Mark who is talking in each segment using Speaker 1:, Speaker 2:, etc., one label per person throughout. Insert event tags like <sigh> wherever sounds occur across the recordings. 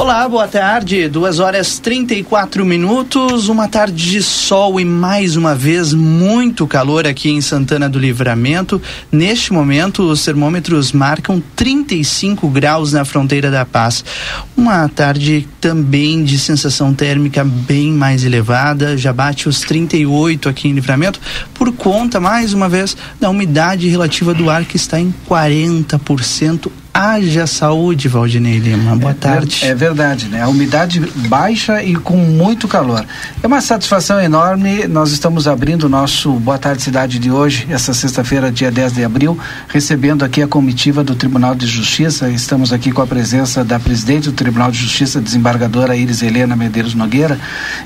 Speaker 1: Olá, boa tarde. Duas horas 34 minutos. Uma tarde de sol e mais uma vez muito calor aqui em Santana do Livramento. Neste momento, os termômetros marcam 35 graus na fronteira da Paz. Uma tarde também de sensação térmica bem mais elevada. Já bate os 38 aqui em Livramento, por conta, mais uma vez, da umidade relativa do ar que está em 40% Haja saúde, Valdinei Lima. Boa
Speaker 2: é,
Speaker 1: tarde.
Speaker 2: É verdade, né? A umidade baixa e com muito calor. É uma satisfação enorme. Nós estamos abrindo o nosso Boa Tarde Cidade de hoje, essa sexta-feira, dia 10 de abril, recebendo aqui a comitiva do Tribunal de Justiça. Estamos aqui com a presença da presidente do Tribunal de Justiça, desembargadora Iris Helena Medeiros Nogueira,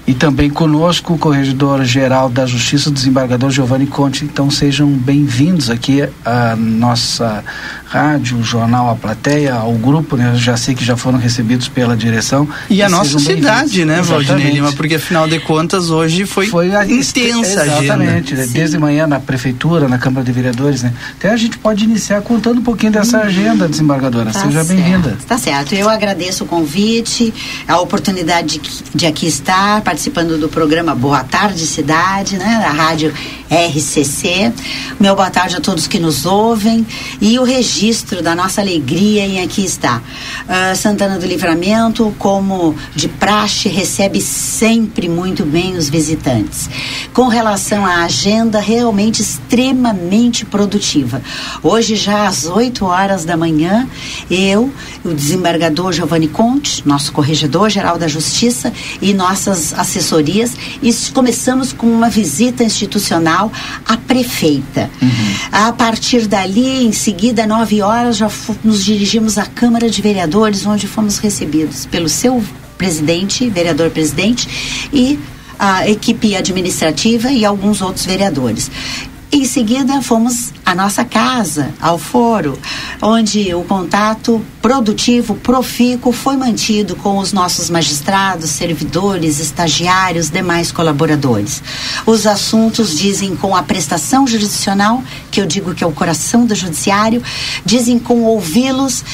Speaker 2: e também conosco o corregedor-geral da Justiça, o desembargador Giovanni Conte. Então sejam bem-vindos aqui à nossa rádio, jornal A Plateia, ao grupo, né? Eu já sei que já foram recebidos pela direção.
Speaker 1: E a nossa cidade, né, Valdinei Lima? Porque afinal de contas hoje foi, foi a intensa
Speaker 2: Exatamente, né? desde manhã na prefeitura, na Câmara de Vereadores, né? Até a gente pode iniciar contando um pouquinho dessa hum. agenda, desembargadora. Tá Seja bem-vinda.
Speaker 3: Tá certo. Eu agradeço o convite, a oportunidade de, de aqui estar participando do programa Boa Tarde Cidade, né? Da rádio RCC. Meu boa tarde a todos que nos ouvem e o registro da nossa alegria em aqui estar. Uh, Santana do Livramento, como de praxe, recebe sempre muito bem os visitantes. Com relação à agenda, realmente extremamente produtiva. Hoje, já às 8 horas da manhã, eu, o desembargador Giovanni Conte, nosso corregedor geral da Justiça e nossas assessorias, e começamos com uma visita institucional a prefeita. Uhum. A partir dali, em seguida, nove horas, já nos dirigimos à Câmara de Vereadores, onde fomos recebidos pelo seu presidente, vereador presidente, e a equipe administrativa e alguns outros vereadores. Em seguida, fomos à nossa casa, ao foro, onde o contato produtivo, profícuo, foi mantido com os nossos magistrados, servidores, estagiários, demais colaboradores. Os assuntos dizem com a prestação jurisdicional, que eu digo que é o coração do judiciário, dizem com ouvi-los,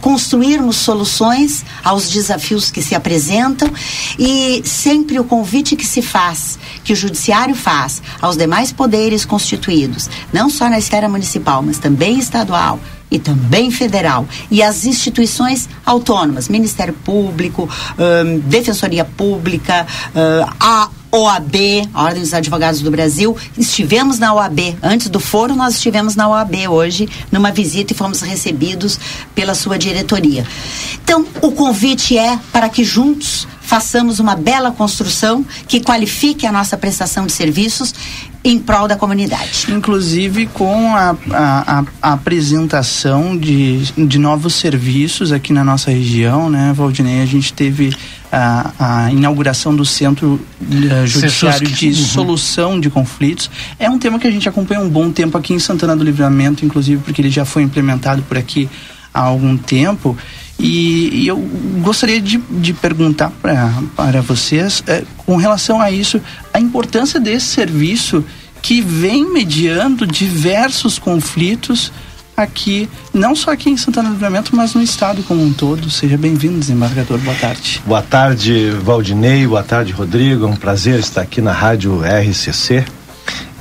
Speaker 3: construirmos soluções aos desafios que se apresentam e sempre o convite que se faz, que o judiciário faz aos demais poderes constituídos, não só na esfera municipal, mas também estadual, e também federal e as instituições autônomas, Ministério Público, hum, Defensoria Pública, hum, a OAB, a Ordem dos Advogados do Brasil, estivemos na OAB. Antes do foro, nós estivemos na OAB hoje, numa visita e fomos recebidos pela sua diretoria. Então, o convite é para que juntos façamos uma bela construção que qualifique a nossa prestação de serviços em prol da comunidade.
Speaker 1: Inclusive com a, a, a, apresentação de, de novos serviços aqui na nossa região, né, Valdinei? A gente teve a, a inauguração do Centro uh, Judiciário de uhum. Solução de Conflitos. É um tema que a gente acompanha um bom tempo aqui em Santana do Livramento, inclusive porque ele já foi implementado por aqui há algum tempo. E, e eu gostaria de, de perguntar pra, para vocês, é, com relação a isso, a importância desse serviço que vem mediando diversos conflitos aqui, não só aqui em Santana do Livramento, mas no estado como um todo. Seja bem-vindo, desembargador. Boa tarde.
Speaker 4: Boa tarde, Valdinei. Boa tarde, Rodrigo. É um prazer estar aqui na Rádio RCC.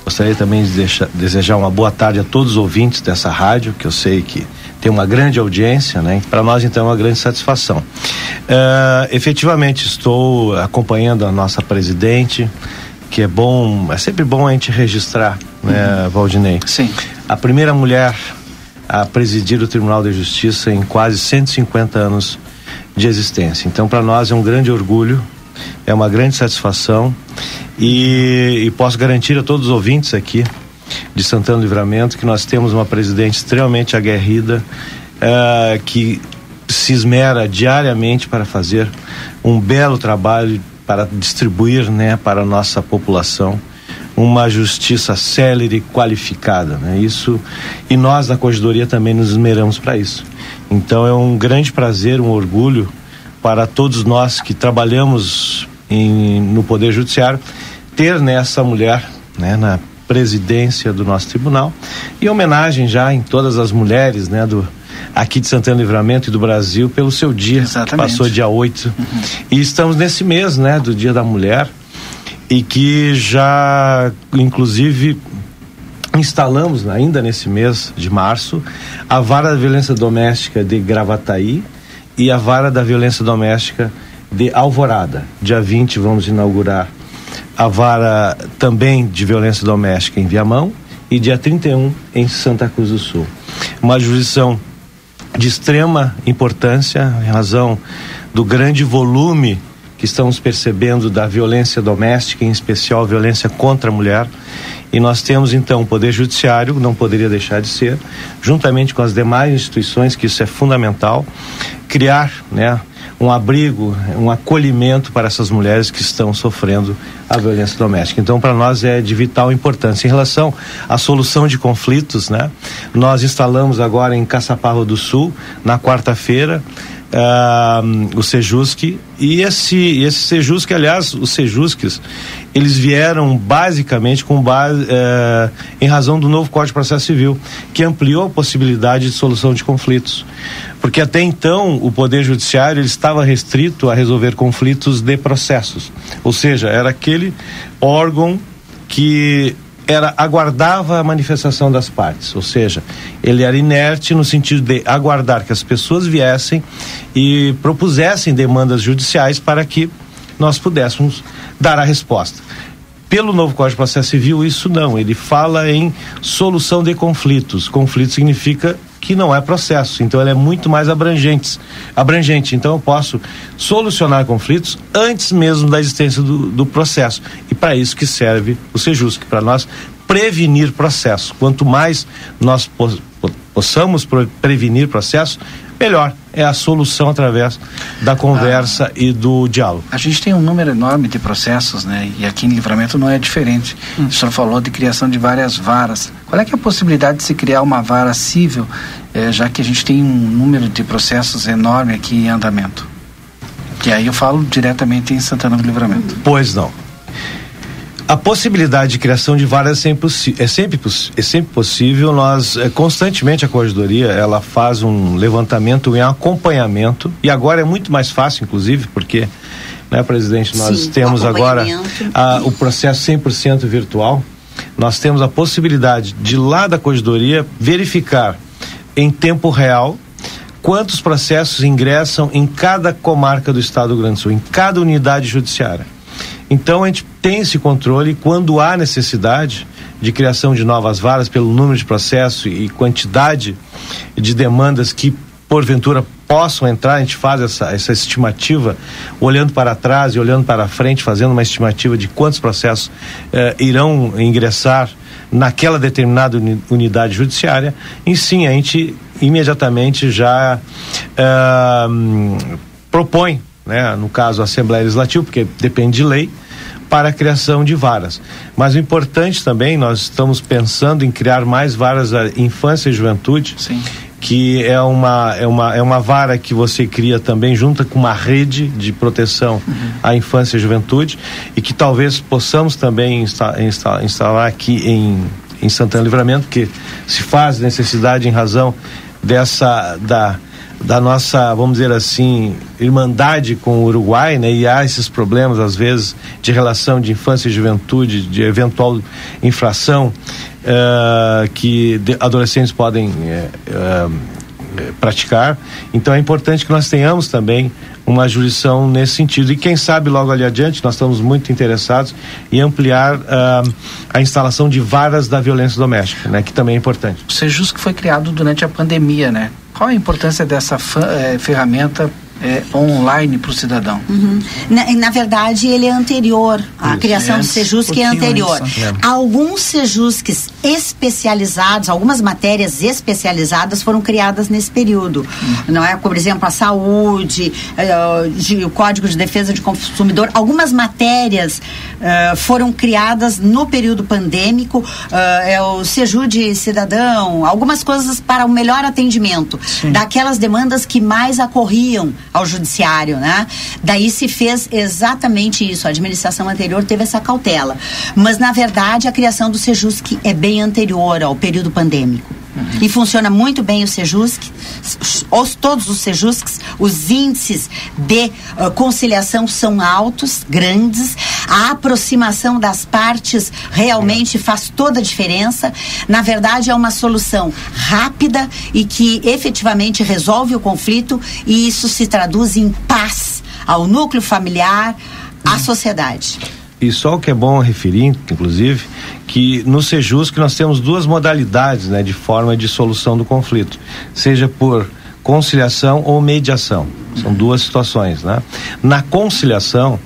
Speaker 4: Gostaria também de deixar, desejar uma boa tarde a todos os ouvintes dessa rádio, que eu sei que tem uma grande audiência, né? Para nós então é uma grande satisfação. Uh, efetivamente estou acompanhando a nossa presidente, que é bom, é sempre bom a gente registrar, né, uhum. Valdinei?
Speaker 2: Sim.
Speaker 4: A primeira mulher a presidir o Tribunal de Justiça em quase 150 anos de existência. Então, para nós é um grande orgulho, é uma grande satisfação e, e posso garantir a todos os ouvintes aqui de Santana Livramento que nós temos uma presidente extremamente aguerrida uh, que se esmera diariamente para fazer um belo trabalho para distribuir né, para a nossa população uma justiça célere e qualificada. Né? Isso, e nós da Corregedoria também nos esmeramos para isso. Então é um grande prazer, um orgulho para todos nós que trabalhamos em, no Poder Judiciário, ter nessa mulher, né, na presidência do nosso tribunal, e homenagem já em todas as mulheres, né, do, aqui de Santana Livramento e do Brasil pelo seu dia, Exatamente. que passou dia 8. Uhum. E estamos nesse mês, né, do Dia da Mulher, e que já, inclusive, instalamos ainda nesse mês de março a vara da violência doméstica de Gravataí e a vara da violência doméstica de Alvorada. Dia 20 vamos inaugurar a vara também de violência doméstica em Viamão e dia 31 em Santa Cruz do Sul. Uma jurisdição de extrema importância em razão do grande volume que estamos percebendo da violência doméstica, em especial violência contra a mulher. E nós temos então o Poder Judiciário, não poderia deixar de ser, juntamente com as demais instituições, que isso é fundamental, criar, né, um abrigo, um acolhimento para essas mulheres que estão sofrendo a violência doméstica. Então, para nós é de vital importância. Em relação à solução de conflitos, né? Nós instalamos agora em Caçaparro do Sul, na quarta-feira, uh, o Sejusc e esse esse Sejusc, aliás, os Sejusques, eles vieram basicamente com base uh, em razão do novo Código de Processo Civil, que ampliou a possibilidade de solução de conflitos. Porque até então o Poder Judiciário ele estava restrito a resolver conflitos de processos. Ou seja, era aquele órgão que era aguardava a manifestação das partes, ou seja, ele era inerte no sentido de aguardar que as pessoas viessem e propusessem demandas judiciais para que nós pudéssemos dar a resposta. Pelo novo Código de Processo Civil, isso não, ele fala em solução de conflitos. Conflito significa que não é processo, então ele é muito mais abrangente. abrangente. Então eu posso solucionar conflitos antes mesmo da existência do, do processo. E para isso que serve o Sejusc, para nós prevenir processo. Quanto mais nós possamos prevenir processo, melhor é a solução através da conversa ah, e do diálogo.
Speaker 2: A gente tem um número enorme de processos, né? E aqui em Livramento não é diferente. Hum. O senhor falou de criação de várias varas. Qual é, é a possibilidade de se criar uma vara civil, eh, já que a gente tem um número de processos enorme aqui em andamento? E aí eu falo diretamente em Santana do Livramento.
Speaker 4: Pois não. A possibilidade de criação de varas é sempre, é sempre, é sempre possível. Nós, é, constantemente, a Corregedoria, ela faz um levantamento e um acompanhamento, e agora é muito mais fácil, inclusive, porque, né, presidente, nós Sim, temos agora a, o processo 100% virtual. Nós temos a possibilidade de lá da Corregedoria verificar em tempo real quantos processos ingressam em cada comarca do Estado do Grande Sul, em cada unidade judiciária. Então a gente tem esse controle quando há necessidade de criação de novas varas pelo número de processos e quantidade de demandas que porventura possam entrar, a gente faz essa, essa estimativa, olhando para trás e olhando para frente, fazendo uma estimativa de quantos processos eh, irão ingressar naquela determinada unidade judiciária, e sim, a gente imediatamente já eh, propõe né, no caso a Assembleia Legislativa, porque depende de lei, para a criação de varas. Mas o importante também, nós estamos pensando em criar mais varas a infância e juventude.
Speaker 2: Sim.
Speaker 4: Que é uma, é, uma, é uma vara que você cria também junto com uma rede de proteção uhum. à infância e juventude e que talvez possamos também insta, insta, instalar aqui em, em Santana Livramento, que se faz necessidade em razão dessa da da nossa, vamos dizer assim, irmandade com o Uruguai, né? E há esses problemas às vezes de relação de infância e juventude, de eventual infração uh, que adolescentes podem uh, uh, praticar. Então é importante que nós tenhamos também uma jurisdição nesse sentido. E quem sabe logo ali adiante, nós estamos muito interessados em ampliar uh, a instalação de varas da violência doméstica, né? Que também é importante.
Speaker 2: O Sejus que foi criado durante a pandemia, né? Qual a importância dessa eh, ferramenta é, online para o cidadão.
Speaker 3: Uhum. Na, na, verdade, ele é anterior. A Isso. criação é, do Sejusc um é anterior. É. Alguns Sejusques especializados, algumas matérias especializadas foram criadas nesse período. Uhum. Não é? Por exemplo, a saúde, uh, de, o Código de Defesa de Consumidor. Algumas matérias uh, foram criadas no período pandêmico. Uh, é o Sejude Cidadão, algumas coisas para o melhor atendimento Sim. daquelas demandas que mais ocorriam ao judiciário, né? Daí se fez exatamente isso. A administração anterior teve essa cautela. Mas, na verdade, a criação do Sejusc é bem anterior ao período pandêmico. Uhum. E funciona muito bem o Sejusc, os, todos os Sejuscs, os índices de uh, conciliação são altos, grandes, a aproximação das partes realmente faz toda a diferença. Na verdade, é uma solução rápida e que efetivamente resolve o conflito e isso se traduz em paz ao núcleo familiar, à sociedade.
Speaker 4: E só o que é bom referir, inclusive, que no Sejus que nós temos duas modalidades né, de forma de solução do conflito, seja por conciliação ou mediação. São duas situações. Né? Na conciliação,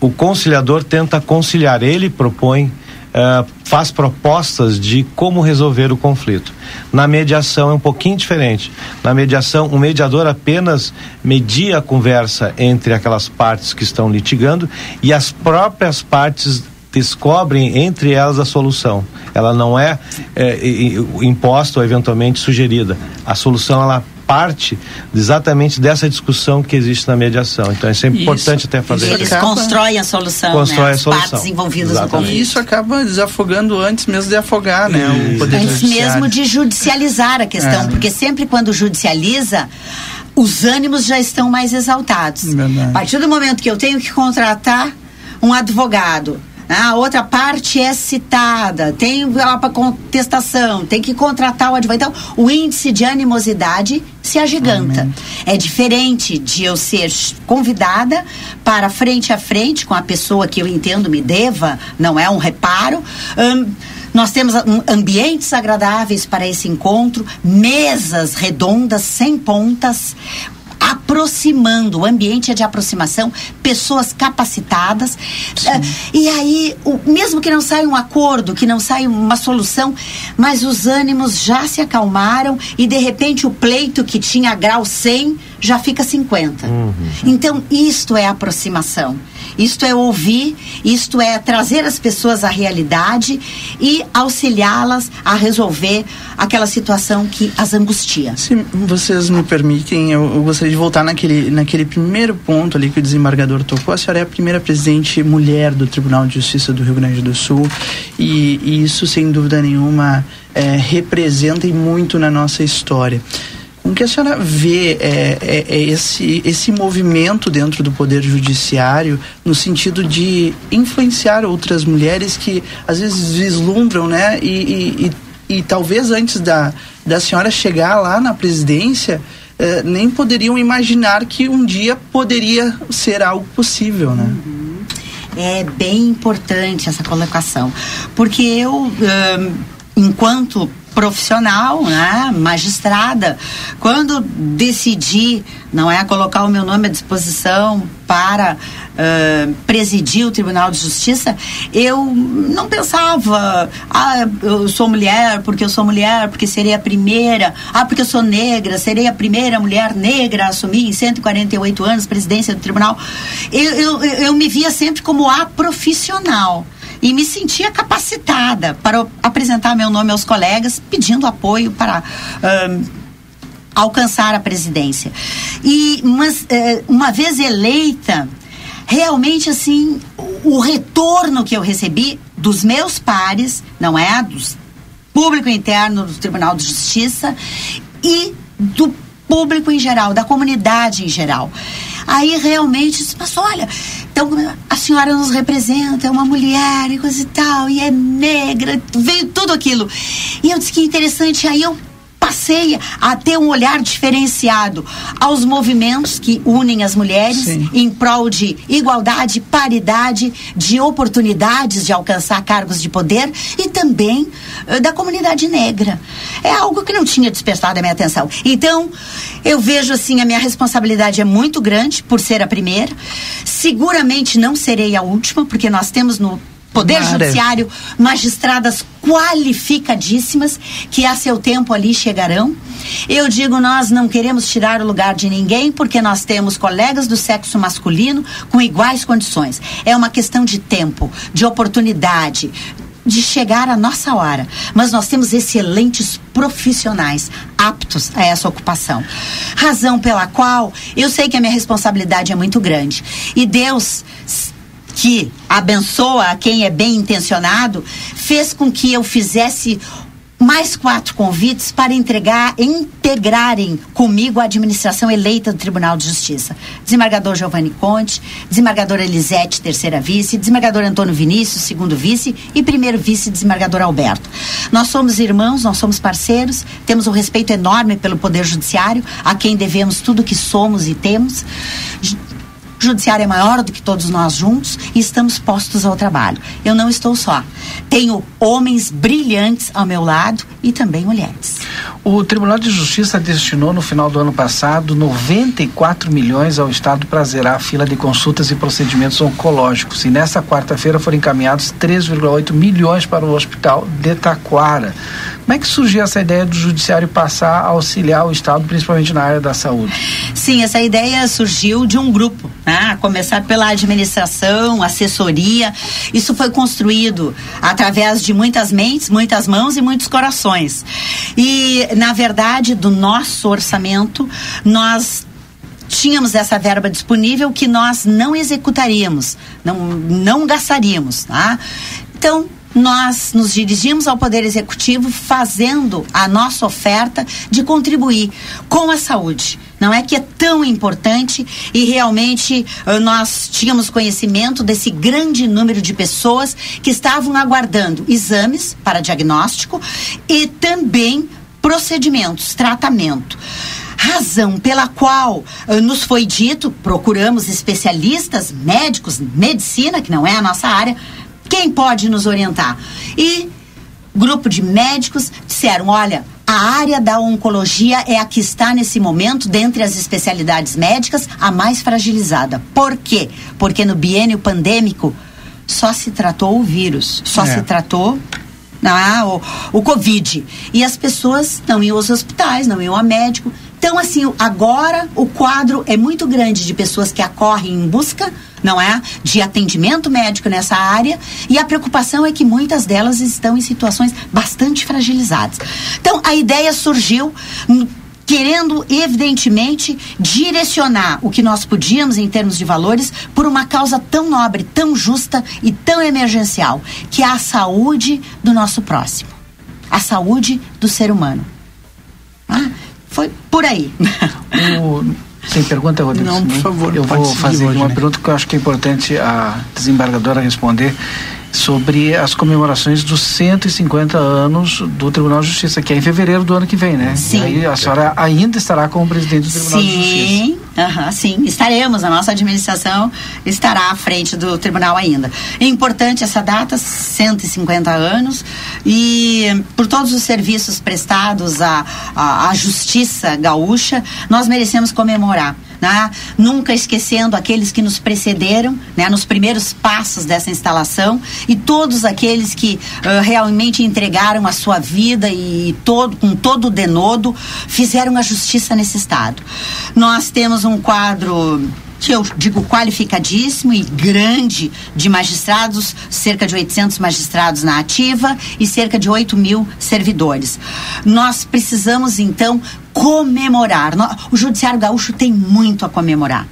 Speaker 4: o conciliador tenta conciliar, ele propõe Uh, faz propostas de como resolver o conflito. Na mediação é um pouquinho diferente. Na mediação, o mediador apenas media a conversa entre aquelas partes que estão litigando e as próprias partes descobrem entre elas a solução. Ela não é, é imposta ou eventualmente sugerida. A solução ela parte exatamente dessa discussão que existe na mediação. Então é sempre isso, importante até fazer
Speaker 3: isso. Eles acaba, constroem a solução,
Speaker 4: constrói
Speaker 3: né?
Speaker 4: As a solução.
Speaker 3: partes envolvidas exatamente. no conflito.
Speaker 1: E isso acaba desafogando antes mesmo de afogar, né?
Speaker 3: O poder antes mesmo de judicializar a questão, é. porque sempre quando judicializa os ânimos já estão mais exaltados. Verdade. A partir do momento que eu tenho que contratar um advogado a outra parte é citada, tem lá para contestação, tem que contratar o advogado. Então, o índice de animosidade se agiganta. Amém. É diferente de eu ser convidada para frente a frente com a pessoa que eu entendo me deva, não é um reparo. Hum, nós temos ambientes agradáveis para esse encontro, mesas redondas sem pontas, aproximando, o ambiente é de aproximação, pessoas capacitadas. Uh, e aí, o, mesmo que não saia um acordo, que não saia uma solução, mas os ânimos já se acalmaram e de repente o pleito que tinha grau 100 já fica 50. Uhum. Então, isto é aproximação. Isto é ouvir, isto é trazer as pessoas à realidade e auxiliá-las a resolver aquela situação que as angustia.
Speaker 1: Se vocês me permitem, eu, eu, gostaria de voltar naquele, naquele primeiro ponto ali que o desembargador tocou. A senhora é a primeira presidente mulher do Tribunal de Justiça do Rio Grande do Sul e, e isso, sem dúvida nenhuma, é, representa muito na nossa história. Como que a senhora vê é, é, é, esse, esse movimento dentro do Poder Judiciário no sentido de influenciar outras mulheres que às vezes vislumbram, né? E, e, e, e talvez antes da, da senhora chegar lá na presidência, é, nem poderiam imaginar que um dia poderia ser algo possível, né? Uhum.
Speaker 3: É bem importante essa colocação, porque eu, enquanto profissional, né, magistrada. Quando decidi, não é, colocar o meu nome à disposição para uh, presidir o Tribunal de Justiça, eu não pensava, ah, eu sou mulher porque eu sou mulher, porque serei a primeira, ah, porque eu sou negra, serei a primeira mulher negra a assumir em 148 anos presidência do tribunal. Eu, eu, eu me via sempre como a profissional e me sentia capacitada para apresentar meu nome aos colegas, pedindo apoio para alcançar a presidência. E mas, uh, uma vez eleita, realmente assim, o, retorno que eu recebi dos meus pares, não é, dos público interno do Tribunal de Justiça e do público em geral, da comunidade em geral. Aí realmente, mas olha, então a senhora nos representa, é uma mulher e coisa e tal, e é negra, veio tudo aquilo. E eu disse que interessante, aí eu passei a ter um olhar diferenciado aos movimentos que unem as mulheres Sim. em prol de igualdade, paridade, de oportunidades de alcançar cargos de poder e também uh, da comunidade negra. É algo que não tinha despertado a minha atenção. Então, eu vejo assim, a minha responsabilidade é muito grande por ser a primeira. Seguramente não serei a última, porque nós temos no Poder Mara. Judiciário, magistradas qualificadíssimas que a seu tempo ali chegarão. Eu digo, nós não queremos tirar o lugar de ninguém porque nós temos colegas do sexo masculino com iguais condições. É uma questão de tempo, de oportunidade, de chegar a nossa hora, mas nós temos excelentes profissionais aptos a essa ocupação. Razão pela qual eu sei que a minha responsabilidade é muito grande. E Deus que abençoa a quem é bem intencionado, fez com que eu fizesse mais quatro convites para entregar, integrarem comigo a administração eleita do Tribunal de Justiça. Desembargador Giovanni Conte, desembargadora Elisete, terceira vice, desembargador Antônio Vinícius, segundo vice e primeiro vice, desembargador Alberto. Nós somos irmãos, nós somos parceiros, temos um respeito enorme pelo Poder Judiciário, a quem devemos tudo que somos e temos. O judiciário é maior do que todos nós juntos e estamos postos ao trabalho. Eu não estou só. Tenho homens brilhantes ao meu lado e também mulheres.
Speaker 2: O Tribunal de Justiça destinou no final do ano passado 94 milhões ao Estado para zerar a fila de consultas e procedimentos oncológicos. E nessa quarta-feira foram encaminhados 3,8 milhões para o Hospital de Taquara. Como é que surgiu essa ideia do Judiciário passar a auxiliar o Estado, principalmente na área da saúde?
Speaker 3: Sim, essa ideia surgiu de um grupo, né? começar pela administração, assessoria. Isso foi construído através de muitas mentes, muitas mãos e muitos corações. E, na verdade, do nosso orçamento, nós tínhamos essa verba disponível que nós não executaríamos, não, não gastaríamos. Tá? Então, nós nos dirigimos ao Poder Executivo fazendo a nossa oferta de contribuir com a saúde. Não é que é tão importante e realmente uh, nós tínhamos conhecimento desse grande número de pessoas que estavam aguardando exames para diagnóstico e também procedimentos, tratamento razão pela qual uh, nos foi dito, procuramos especialistas, médicos, medicina, que não é a nossa área, quem pode nos orientar? E grupo de médicos disseram: olha, a área da oncologia é a que está nesse momento, dentre as especialidades médicas, a mais fragilizada. Por quê? Porque no biênio pandêmico só se tratou o vírus, só é. se tratou ah, o, o Covid. E as pessoas não iam aos hospitais, não iam a médico. Então, assim, agora o quadro é muito grande de pessoas que acorrem em busca, não é? De atendimento médico nessa área. E a preocupação é que muitas delas estão em situações bastante fragilizadas. Então, a ideia surgiu querendo, evidentemente, direcionar o que nós podíamos em termos de valores por uma causa tão nobre, tão justa e tão emergencial, que é a saúde do nosso próximo, a saúde do ser humano. Ah, foi por aí.
Speaker 2: O, sem pergunta, Rodrigo?
Speaker 1: Não, por favor.
Speaker 2: Eu vou fazer hoje, uma né? pergunta que eu acho que é importante a desembargadora responder sobre as comemorações dos 150 anos do Tribunal de Justiça, que é em fevereiro do ano que vem, né?
Speaker 3: Sim.
Speaker 2: E aí a senhora ainda estará como presidente do Tribunal
Speaker 3: sim,
Speaker 2: de Justiça.
Speaker 3: Sim, uh sim, estaremos. A nossa administração estará à frente do tribunal ainda. É importante essa data, 150 anos, e por todos os serviços prestados à, à, à justiça gaúcha, nós merecemos comemorar né? nunca esquecendo aqueles que nos precederam né? nos primeiros passos dessa instalação e todos aqueles que uh, realmente entregaram a sua vida e todo, com todo o denodo fizeram a justiça nesse estado. Nós temos um quadro que eu digo qualificadíssimo e grande de magistrados, cerca de 800 magistrados na ativa e cerca de 8 mil servidores. Nós precisamos, então, comemorar. O Judiciário Gaúcho tem muito a comemorar.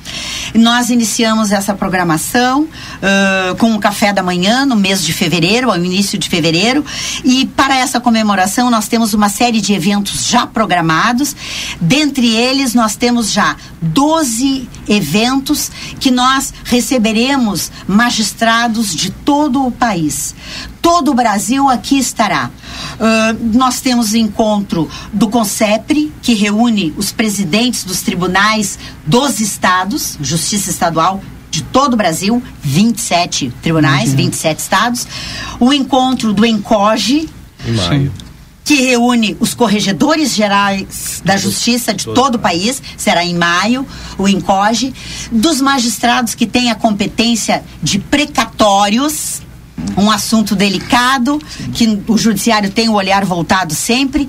Speaker 3: Nós iniciamos essa programação uh, com o café da manhã no mês de fevereiro, ao início de fevereiro, e para essa comemoração nós temos uma série de eventos já programados. Dentre eles, nós temos já 12 eventos que nós receberemos magistrados de todo o país todo o Brasil aqui estará. Uh, nós temos encontro do CONCEPRE, que reúne os presidentes dos tribunais dos estados, Justiça Estadual de todo o Brasil, 27 tribunais, uhum. 27 estados. O encontro do ENCOGE.
Speaker 4: Em maio.
Speaker 3: Que reúne os corregedores gerais da justiça de todo o país, será em maio, o ENCOGE, dos magistrados que têm a competência de precatórios, um assunto delicado, que o judiciário tem o olhar voltado sempre.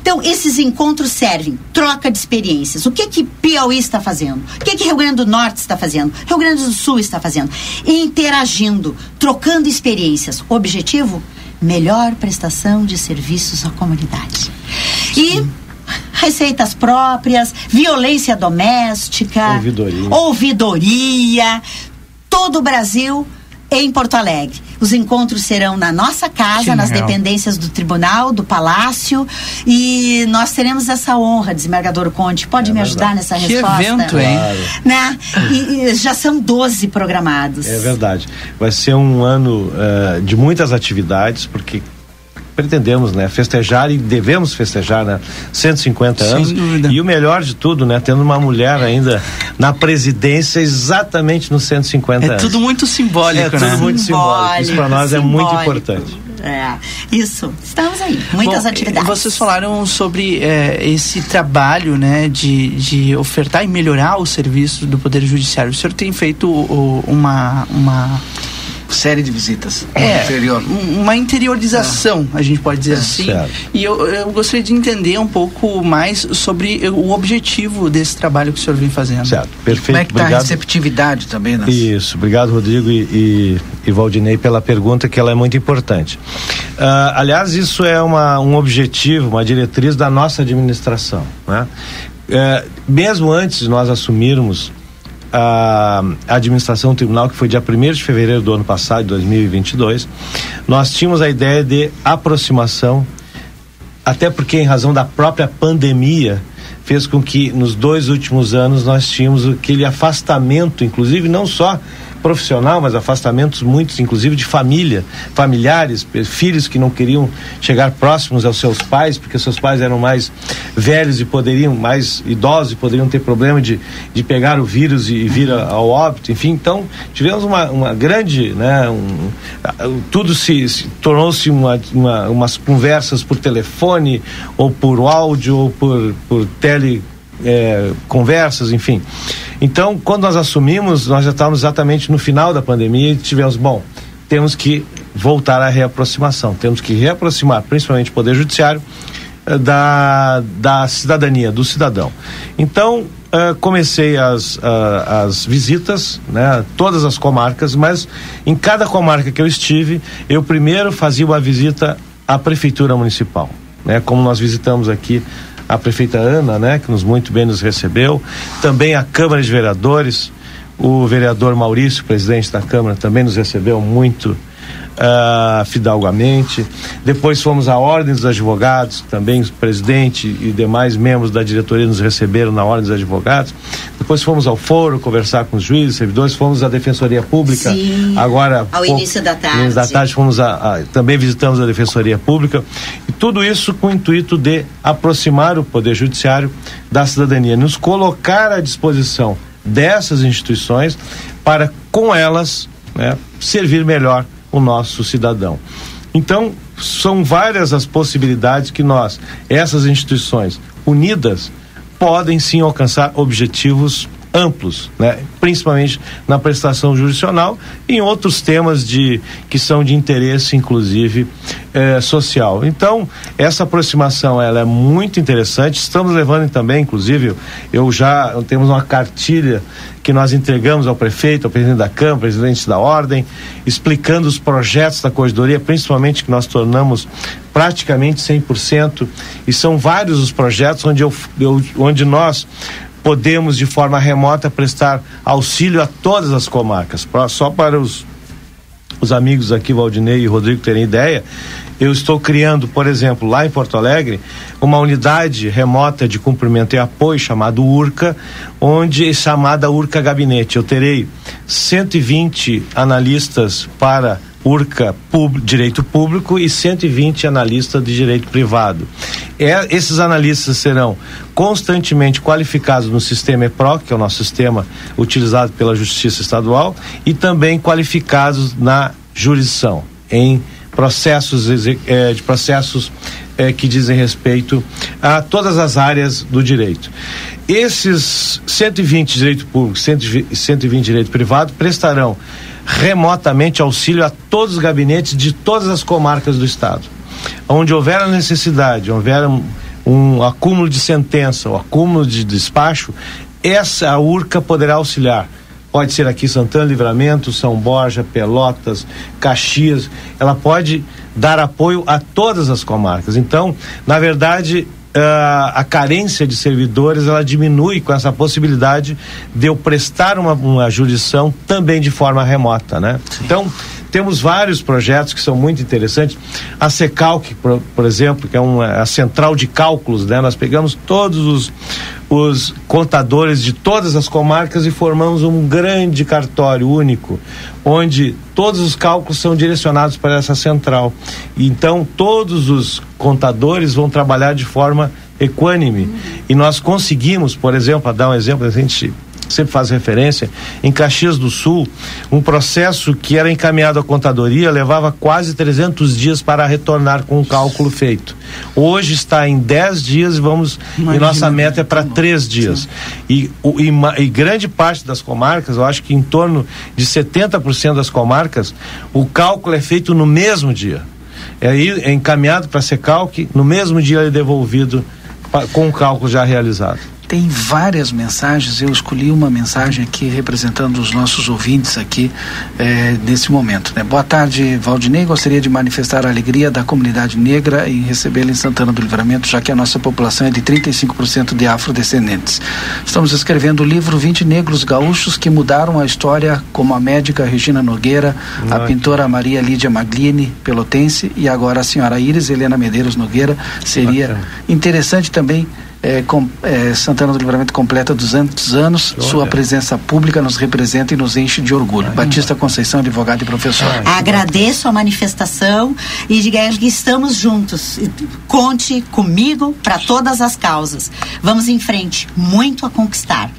Speaker 3: Então, esses encontros servem troca de experiências. O que que Piauí está fazendo? O que que Rio Grande do Norte está fazendo? Rio Grande do Sul está fazendo? Interagindo, trocando experiências. Objetivo? melhor prestação de serviços à comunidade. E receitas próprias, violência doméstica,
Speaker 4: Ouvidoria.
Speaker 3: ouvidoria, todo o Brasil em Porto Alegre. Os encontros serão na nossa casa,
Speaker 1: Que
Speaker 3: nas
Speaker 1: legal.
Speaker 3: dependências do tribunal, do palácio, e nós teremos essa honra, desembargador Conte. Pode
Speaker 4: É
Speaker 3: me
Speaker 4: verdade.
Speaker 3: ajudar nessa
Speaker 1: Que
Speaker 3: resposta?
Speaker 1: evento, hein?
Speaker 3: Né? E, e já são 12 programados.
Speaker 4: É verdade. Vai ser um ano eh, de muitas atividades, porque pretendemos, né, festejar e devemos festejar, né, 150
Speaker 1: Sem
Speaker 4: anos.
Speaker 1: dúvida.
Speaker 4: E o melhor de tudo, né, tendo uma mulher ainda na presidência exatamente nos 150
Speaker 1: É
Speaker 4: anos.
Speaker 1: tudo muito simbólico,
Speaker 4: É tudo
Speaker 1: né?
Speaker 4: muito simbólico. Isso para nós é muito
Speaker 3: simbólico.
Speaker 4: importante.
Speaker 3: É, isso. Estamos aí. Muitas
Speaker 1: Bom,
Speaker 3: atividades.
Speaker 1: Vocês falaram sobre eh, esse trabalho, né, de, de ofertar e melhorar o serviço do Poder Judiciário. O senhor tem feito o- uma, uma,
Speaker 2: Série de visitas
Speaker 1: é,
Speaker 2: interior.
Speaker 1: um- uma interiorização, a gente pode dizer assim.
Speaker 4: certo.
Speaker 1: E eu, eu gostaria de entender um pouco mais sobre o objetivo desse trabalho que o senhor vem fazendo.
Speaker 4: Certo, perfeito.
Speaker 2: Como é que está a
Speaker 4: Obrigado.
Speaker 2: receptividade também? Nas...
Speaker 4: Isso, obrigado Rodrigo e, e, e Valdinei pela pergunta que ela é muito importante. Ah, aliás, isso é uma, um objetivo, uma diretriz da nossa administração. Né? Eh, mesmo antes de nós assumirmos a administração do tribunal, que foi dia 1 de fevereiro do ano passado, de 2022, nós tínhamos a ideia de aproximação até porque em razão da própria pandemia fez com que nos dois últimos anos nós tínhamos aquele afastamento, inclusive não só profissional, mas afastamentos muitos, inclusive de família, familiares, filhos que não queriam chegar próximos aos seus pais, porque seus pais eram mais velhos e poderiam, mais idosos e poderiam ter problema de, de pegar o vírus e, vir ao óbito, enfim, então tivemos uma, uma grande, né, um, tudo se, se tornou-se uma, uma, umas conversas por telefone, ou por áudio, ou por, por tele é, conversas, enfim. Então, quando nós assumimos, nós já estávamos exatamente no final da pandemia e tivemos, bom, temos que voltar à reaproximação, temos que reaproximar, principalmente o Poder Judiciário, eh, da, da cidadania, do cidadão. Então, eh, comecei as, ah, as visitas, né, todas as comarcas, mas em cada comarca que eu estive, eu primeiro fazia uma visita à Prefeitura Municipal, né, como nós visitamos aqui a prefeita Ana, né, que nos muito bem nos recebeu, também a Câmara de Vereadores, o vereador Maurício, presidente da Câmara, também nos recebeu muito ah, fidalgamente. Depois fomos à Ordem dos Advogados, também o presidente e demais membros da diretoria nos receberam na Ordem dos Advogados. Depois fomos ao foro conversar com os juízes, servidores, fomos à Defensoria Pública.
Speaker 3: Sim,
Speaker 4: agora
Speaker 3: ao
Speaker 4: pouco-
Speaker 3: início da tarde.
Speaker 4: início da tarde fomos a, a- também visitamos a Defensoria Pública e tudo isso com o intuito de aproximar o Poder Judiciário da cidadania, nos colocar à disposição dessas instituições para com elas né, servir melhor o nosso cidadão. Então são várias as possibilidades que nós, essas instituições unidas, podem sim alcançar objetivos amplos, né? principalmente na prestação jurisdicional e em outros temas de que são de interesse, inclusive eh, social. Então essa aproximação ela é muito interessante. Estamos levando também, inclusive, eu já temos uma cartilha que nós entregamos ao prefeito, ao presidente da Câmara, presidente da Ordem, explicando os projetos da corredoria, principalmente que nós tornamos praticamente 100%, e são vários os projetos onde, eu, eu- onde nós podemos, de forma remota, prestar auxílio a todas as comarcas. Pra- só para os, os amigos aqui, Valdinei e Rodrigo, terem ideia, eu estou criando, por exemplo, lá em Porto Alegre, uma unidade remota de cumprimento e apoio chamada URCA, onde chamada URCA Gabinete. Eu terei 120 analistas para URCA pub- Direito Público e 120 analistas de Direito Privado. É, esses analistas serão constantemente qualificados no sistema EPRO, que é o nosso sistema utilizado pela Justiça Estadual, e também qualificados na jurisdição, em processos eh, de processos eh, que dizem respeito a todas as áreas do direito. Esses 120 direito público, 120 120 direito privado prestarão remotamente auxílio a todos os gabinetes de todas as comarcas do estado. Onde houver a necessidade, houver um, um acúmulo de sentença, ou acúmulo de despacho, essa URCA poderá auxiliar pode ser aqui Santana Livramento, São Borja, Pelotas, Caxias, ela pode dar apoio a todas as comarcas. Então, na verdade, Uh, a carência de servidores ela diminui com essa possibilidade de eu prestar uma, uma jurisdição também de forma remota, né? Sim. Então temos vários projetos que são muito interessantes. A Secalc, por, por exemplo, que é uma, a central de cálculos, né? Nós pegamos todos os, os contadores de todas as comarcas e formamos um grande cartório único, onde todos os cálculos são direcionados para essa central. Então, todos os contadores vão trabalhar de forma equânime. E nós conseguimos, por exemplo, a dar um exemplo, a gente sempre faz referência, em Caxias do Sul, um processo que era encaminhado à contadoria levava quase 300 dias para retornar com o cálculo feito. Hoje está em 10 dias e vamos Imagina, e nossa meta é para 3 dias. E, o, e, e, grande parte das comarcas, eu acho que em torno de 70% das comarcas, o cálculo é feito no mesmo dia. É, é encaminhado para ser cálculo, no mesmo dia ele é devolvido com o cálculo já realizado
Speaker 2: tem várias mensagens. Eu escolhi uma mensagem aqui representando os nossos ouvintes aqui é, nesse momento. Né? Boa tarde, Valdinei. Gostaria de manifestar a alegria da comunidade negra em recebê-la em Santana do Livramento, já que a nossa população é de 35% de afrodescendentes. Estamos escrevendo o livro 20 Negros Gaúchos que mudaram a história, como a médica Regina Nogueira, a pintora Maria Lídia Maglini, pelotense, e agora a senhora Iris Helena Medeiros Nogueira. Seria interessante também é, com, é, Santana do Livramento completa 200 anos. Olha. Sua presença pública nos representa e nos enche de orgulho. Ai, Batista Conceição, advogado e professor.
Speaker 3: Ai, Agradeço a manifestação e diga que estamos juntos. Conte comigo para todas as causas. Vamos em frente. Muito a conquistar.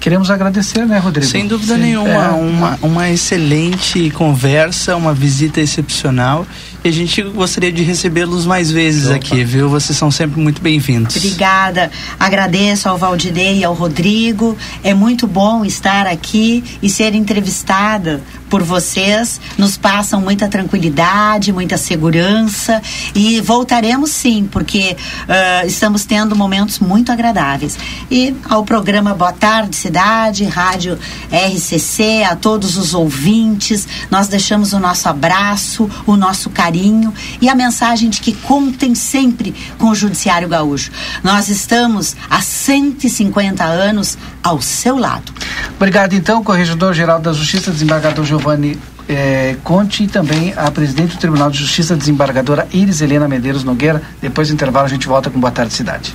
Speaker 2: Queremos agradecer, né, Rodrigo?
Speaker 1: Sem dúvida Sim. nenhuma. É, uma, uma excelente conversa, uma visita excepcional e a gente gostaria de recebê-los mais vezes Opa. aqui, viu? Vocês são sempre muito bem-vindos.
Speaker 3: Obrigada. Agradeço ao Valdinei e ao Rodrigo. É muito bom estar aqui e ser entrevistada por vocês. Nos passam muita tranquilidade, muita segurança e voltaremos sim, porque uh, estamos tendo momentos muito agradáveis. E ao programa Boa Tarde Cidade, Rádio RCC, a todos os ouvintes, nós deixamos o nosso abraço, o nosso carinho carinho e a mensagem de que contem sempre com o Judiciário Gaúcho. Nós estamos há 150 anos ao seu lado.
Speaker 2: Obrigado, então, Corregedor-Geral da Justiça, desembargador Giovanni é, Conte e também a presidente do Tribunal de Justiça, desembargadora Iris Helena Medeiros Nogueira. Depois do intervalo, a gente volta com Boa Tarde Cidade.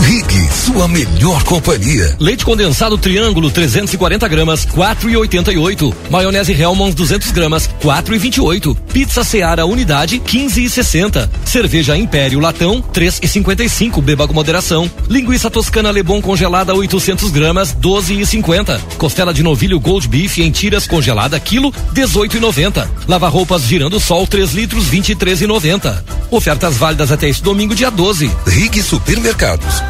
Speaker 5: Rig, sua melhor companhia. Leite condensado Triângulo 340 gramas, 4,88. Maionese Hellmann's 200 gramas, 4,28. Pizza Seara Unidade 15,60. Cerveja Império Latão 3,55. Beba com moderação. Linguiça Toscana Lebon congelada 800 gramas, 12,50. Costela de novilho Gold Beef em tiras congelada quilo 18,90. Lava roupas Girando Sol 3 litros 23,90. Ofertas válidas até este domingo dia 12. Rig Supermercados.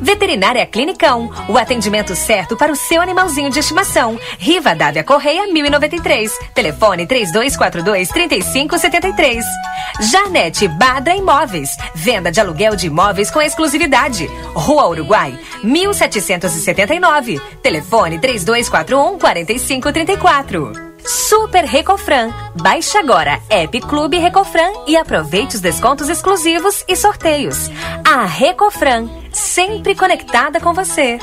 Speaker 6: Veterinária Clinicão, o atendimento certo para o seu animalzinho de estimação. Riva Dávia Correia 1093. Telefone 3242 3573. Janete Badra Imóveis. Venda de aluguel de imóveis com exclusividade. Rua Uruguai 1779. Telefone 3241 4534. Super Recofran. Baixe agora App Clube Recofran e aproveite os descontos exclusivos e sorteios. A Recofran, sempre conectada com você.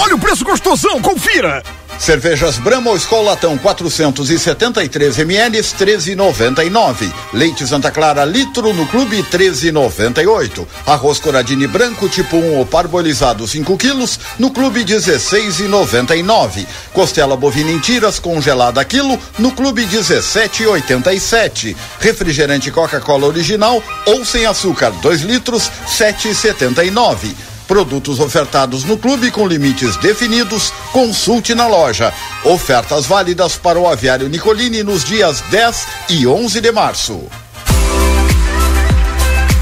Speaker 7: Olha o preço gostosão, confira!
Speaker 8: Cervejas Brahma ou Skol Latão 473 ml 13,99. Leite Santa Clara litro no clube 13,98. Arroz Coradini branco tipo 1 ou parbolizado 5 quilos no clube 16,99. Costela bovina em tiras congelada quilo no clube 17,87. Refrigerante Coca-Cola original ou sem açúcar 2 litros 7,79. Produtos ofertados no clube com limites definidos, consulte na loja. Ofertas válidas para o aviário Nicolini nos dias 10 e 11 de março.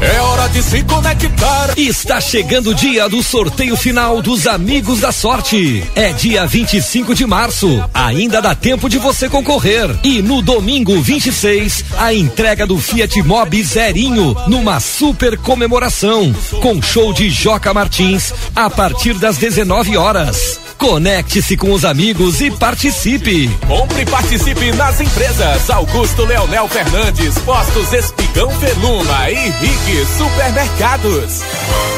Speaker 5: É hora de se conectar. Está chegando o dia do sorteio final dos Amigos da Sorte. É dia 25 de março. Ainda dá tempo de você concorrer. E no domingo 26, a entrega do Fiat Mobi Zerinho numa super comemoração com show de Joca Martins a partir das 19 horas. Conecte-se com os amigos e participe.
Speaker 9: Compre e participe nas empresas Augusto Leonel Fernandes, Postos Espigão Feluma e Rick Supermercados.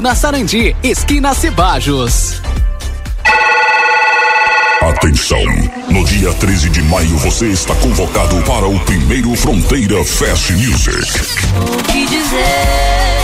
Speaker 10: na Sarandi, esquina Cebajos.
Speaker 11: Atenção! No dia 13 de maio você está convocado para o primeiro Fronteira Fest Music.
Speaker 12: O que dizer?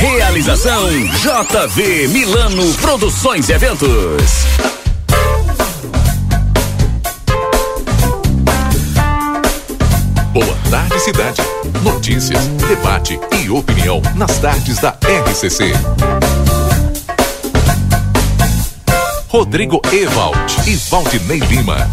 Speaker 9: Realização JV Milano Produções e Eventos.
Speaker 13: Boa tarde, cidade. Notícias, debate e opinião nas tardes da RCC. Rodrigo Ewald e Valdinei Lima.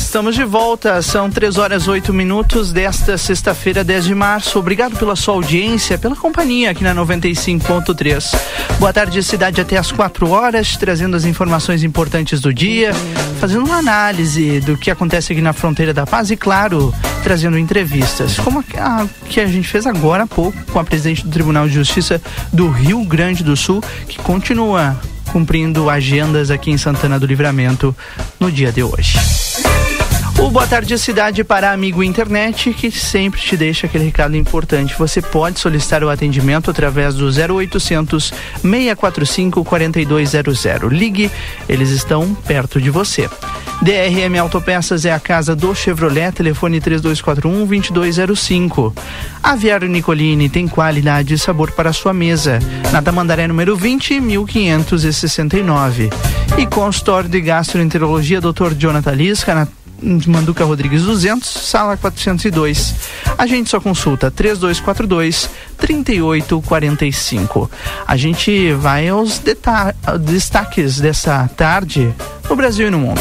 Speaker 1: Estamos de volta, são 3 horas 8 minutos desta sexta-feira, 10 de março. Obrigado pela sua audiência, pela companhia aqui na 95.3. Boa tarde, cidade, até as 4 horas, trazendo as informações importantes do dia, fazendo uma análise do que acontece aqui na fronteira da paz e, claro, trazendo entrevistas, como a que a gente fez agora há pouco com a presidente do Tribunal de Justiça do Rio Grande do Sul, que continua cumprindo agendas aqui em Santana do Livramento no dia de hoje. O Boa Tarde Cidade para Amigo Internet, que sempre te deixa aquele recado importante. Você pode solicitar o atendimento através do 0800 645 4200. Ligue, eles estão perto de você. DRM Autopeças é a casa do Chevrolet, telefone 3241 2205. Aviário Nicolini tem qualidade e sabor para sua mesa. Na Tamandaré número 20, 1569. E consultório de gastroenterologia Dr. Jonathan Lisca, na Manduca Rodrigues 200, sala 402. A gente só consulta 3242 3845. A gente vai aos destaques dessa tarde no Brasil e no mundo.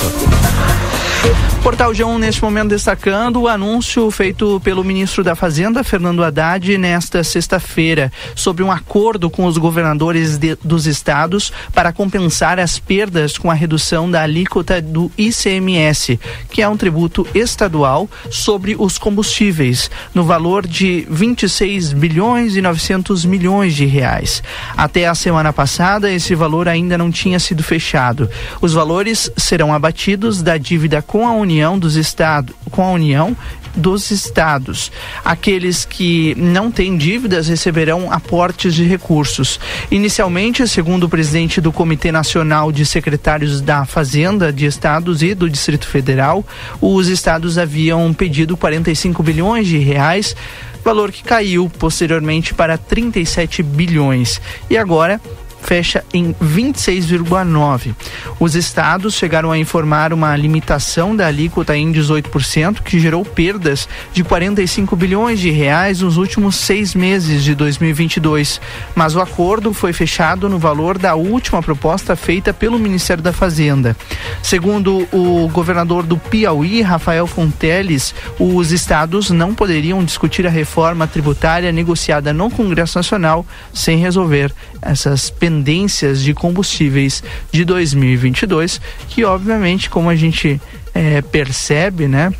Speaker 1: Portal G1 neste momento destacando o anúncio feito pelo ministro da Fazenda, Fernando Haddad, nesta sexta-feira, sobre um acordo com os governadores de, dos estados para compensar as perdas com a redução da alíquota do ICMS, que é um tributo estadual sobre os combustíveis, no valor de 26 bilhões e 900 milhões de reais. Até a semana passada, esse valor ainda não tinha sido fechado. Os valores serão abatidos da dívida com a União União dos Estados, com a União dos estados. Aqueles que não têm dívidas receberão aportes de recursos. Inicialmente, segundo o presidente do Comitê Nacional de Secretários da Fazenda de Estados e do Distrito Federal, os estados haviam pedido 45 bilhões de reais valor que caiu posteriormente para 37 bilhões. E agora fecha em 26,9. Os estados chegaram a informar uma limitação da alíquota em 18%, que gerou perdas de 45 bilhões de reais nos últimos seis meses de 2022. Mas o acordo foi fechado no valor da última proposta feita pelo Ministério da Fazenda. Segundo o governador do Piauí, Rafael Fonteles, os estados não poderiam discutir a reforma tributária negociada no Congresso Nacional sem resolver essas pendências de combustíveis de 2022, que obviamente, como a gente é, percebe, né,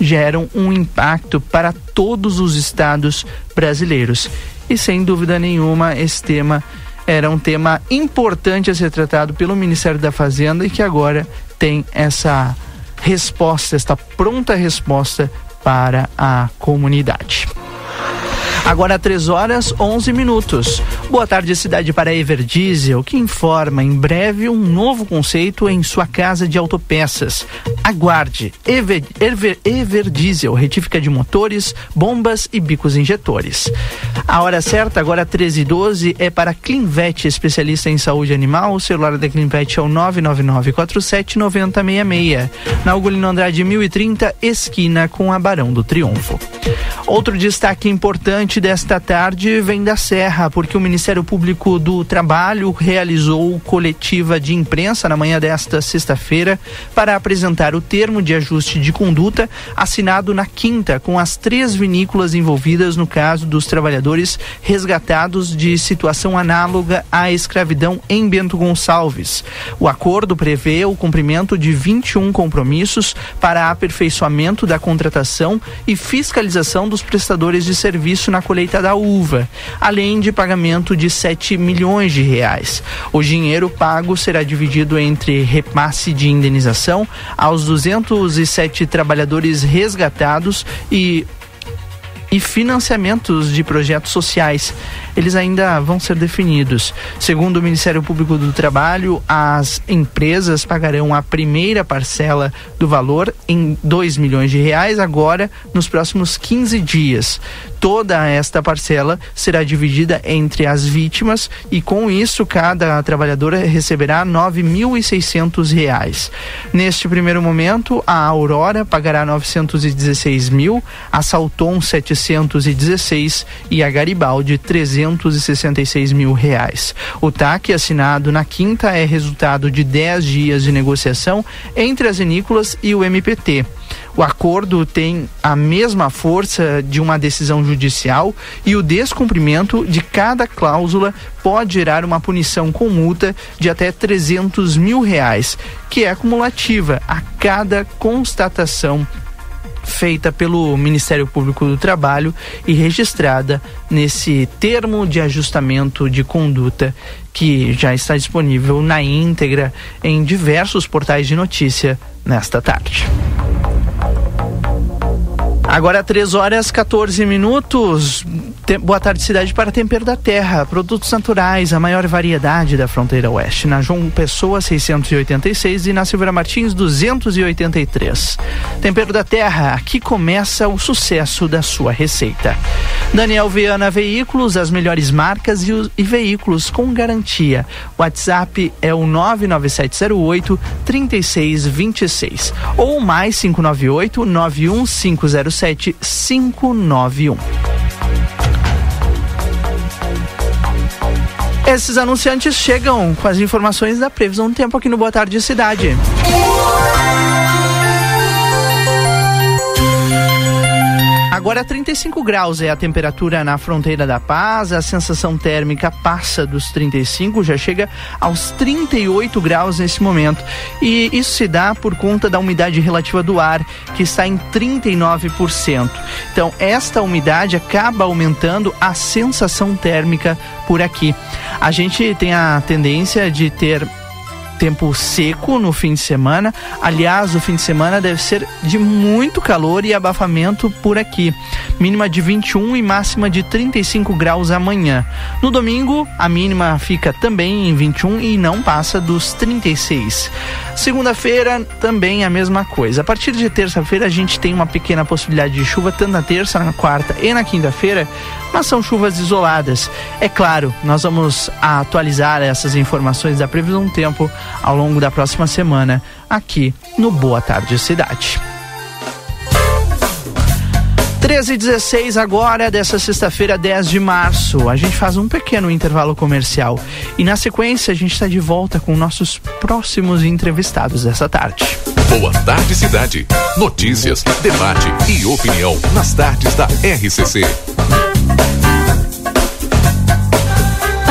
Speaker 1: geram um impacto para todos os estados brasileiros. E sem dúvida nenhuma, esse tema era um tema importante a ser tratado pelo Ministério da Fazenda e que agora tem essa resposta, esta pronta resposta para a comunidade. Agora 3 horas 11 minutos. Boa tarde, cidade para Everdiesel, que informa em breve um novo conceito em sua casa de autopeças. Aguarde. Ever, Ever, Everdiesel, retífica de motores, bombas e bicos injetores. A hora certa, agora 13 e 12, é para Clinvet, especialista em saúde animal. O celular da Clinvet é o 999479066. Na Ugolino Andrade 1030, esquina com a Barão do Triunfo. Outro destaque importante desta tarde vem da Serra, porque o Ministério Público do Trabalho realizou coletiva de imprensa na manhã desta sexta-feira para apresentar o termo de ajuste de conduta assinado na quinta com as três vinícolas envolvidas no caso dos trabalhadores resgatados de situação análoga à escravidão em Bento Gonçalves. O acordo prevê o cumprimento de 21 compromissos para aperfeiçoamento da contratação e fiscalização dos prestadores de serviço na colheita da uva, além de pagamento de 7 milhões de reais. O dinheiro pago será dividido entre repasse de indenização aos 207 trabalhadores resgatados e e financiamentos de projetos sociais. Eles ainda vão ser definidos. Segundo o Ministério Público do Trabalho, as empresas pagarão a primeira parcela do valor em 2 milhões de reais agora nos próximos 15 dias. Toda esta parcela será dividida entre as vítimas e com isso cada trabalhadora receberá 9.600 reais. Neste primeiro momento, a Aurora pagará 916 mil, a Salton 716 e a Garibaldi 366 mil reais. O TAC assinado na quinta é resultado de 10 dias de negociação entre as vinícolas e o MPT. O acordo tem a mesma força de uma decisão judicial e o descumprimento de cada cláusula pode gerar uma punição com multa de até 300 mil reais, que é acumulativa a cada constatação feita pelo Ministério Público do Trabalho e registrada nesse termo de ajustamento de conduta que já está disponível na íntegra em diversos portais de notícia nesta tarde. Agora 3 horas 14 minutos. Boa tarde, cidade para Tempero da Terra. Produtos naturais, a maior variedade da fronteira oeste. Na João Pessoa 686 e na Silveira Martins 283. Tempero da Terra, aqui começa o sucesso da sua receita. Daniel Viana Veículos, as melhores marcas e, e veículos com garantia. WhatsApp é o 99708 3626 ou mais 598 91507 591. Esses anunciantes chegam com as informações da previsão do tempo aqui no Boa Tarde Cidade. Agora 35 graus é a temperatura na fronteira da paz, a sensação térmica passa dos 35, já chega aos 38 graus nesse momento. E isso se dá por conta da umidade relativa do ar, que está em 39%. Então, esta umidade acaba aumentando a sensação térmica por aqui. A gente tem a tendência de ter tempo seco no fim de semana. Aliás, o fim de semana deve ser de muito calor e abafamento por aqui. Mínima de 21 e máxima de 35 graus amanhã. No domingo, a mínima fica também em 21 e não passa dos 36. Segunda-feira, também a mesma coisa. A partir de terça-feira, a gente tem uma pequena possibilidade de chuva, tanto na terça, na quarta e na quinta-feira, mas são chuvas isoladas. É claro, nós vamos atualizar essas informações da previsão do tempo ao longo da próxima semana aqui no Boa Tarde Cidade. 13 e 16 agora, dessa sexta-feira, 10 de março. A gente faz um pequeno intervalo comercial. E na sequência, a gente está de volta com nossos próximos entrevistados dessa tarde.
Speaker 13: Boa Tarde Cidade. Notícias, debate e opinião nas tardes da RCC.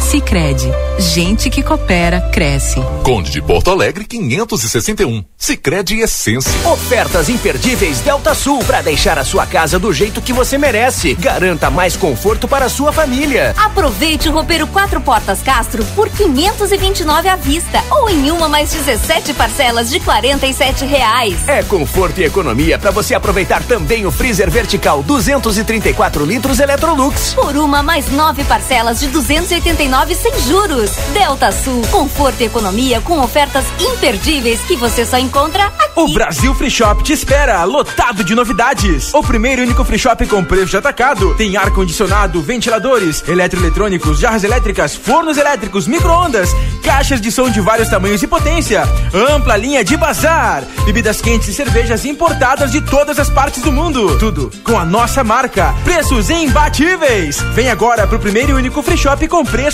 Speaker 14: Sicredi, gente que coopera cresce.
Speaker 13: Conde de Porto Alegre 561. Sicredi Essência.
Speaker 15: Ofertas imperdíveis Delta Sul para deixar a sua casa do jeito que você merece. Garanta mais conforto para a sua família.
Speaker 6: Aproveite o roupeiro quatro portas Castro por 529 à vista ou em uma mais 17 parcelas de 47 reais.
Speaker 15: É conforto e economia para você aproveitar também o freezer vertical 234 litros Electrolux
Speaker 6: por uma mais nove parcelas de 289 999 sem juros. Delta Sul, conforto e economia com ofertas imperdíveis que você só encontra aqui.
Speaker 16: O Brasil Free Shop te espera, lotado de novidades. O primeiro e único free shop com preço de atacado. Tem ar-condicionado, ventiladores, eletroeletrônicos, jarras elétricas, fornos elétricos, micro-ondas, caixas de som de vários tamanhos e potência, ampla linha de bazar, bebidas quentes e cervejas importadas de todas as partes do mundo. Tudo com a nossa marca. Preços imbatíveis. Vem agora pro primeiro e único free shop com preço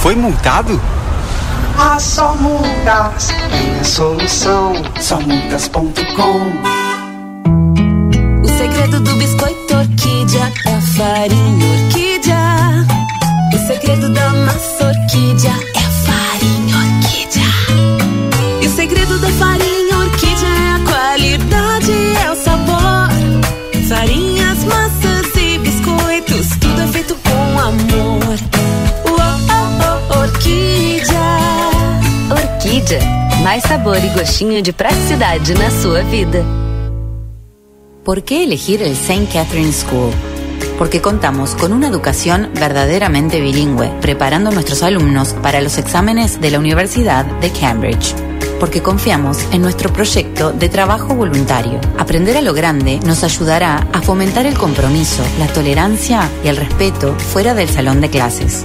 Speaker 17: Foi multado?
Speaker 18: Ah, só multas tem a solução. Somultas.com
Speaker 19: O segredo do biscoito orquídea é a farinha orquídea. O segredo da massa orquídea é a Orquídea,
Speaker 6: mais sabor y gostinho de praticidade na sua vida.
Speaker 20: ¿Por qué elegir el St. Catherine School? Porque contamos con una educación verdaderamente bilingüe, preparando a nuestros alumnos para los exámenes de la Universidad de Cambridge. Porque confiamos en nuestro proyecto de trabajo voluntario. Aprender a lo grande nos ayudará a fomentar el compromiso, la tolerancia y el respeto fuera del salón de clases.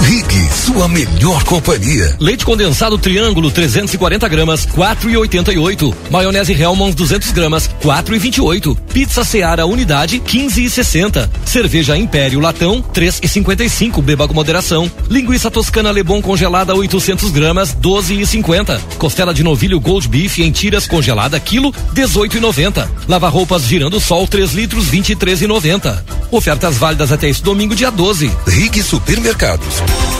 Speaker 5: Rig, sua melhor companhia. Leite condensado Triângulo 340 gramas, 4,88. Maionese Hellmann's 200 gramas, 4,28. Pizza Seara Unidade, 15,60. Cerveja Império Latão, 3,55. Beba com moderação. Linguiça Toscana Lebon congelada 800 gramas, 12,50. Costela de novilho Gold Beef em tiras congelada quilo, 18,90. Lava roupas Girando Sol 3 litros, 23,90. Ofertas válidas até esse domingo dia 12. Rig Supermercados. Yeah.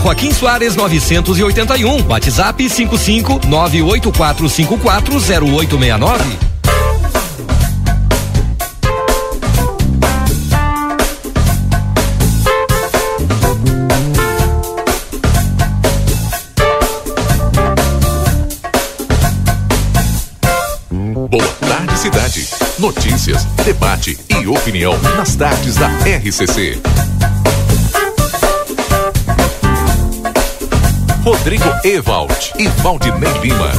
Speaker 5: Joaquim Soares 981. WhatsApp 55 984540869.
Speaker 13: Boa tarde, cidade. Notícias, debate e opinião nas tardes da RCC. Rodrigo Ewald e Valdinei Lima.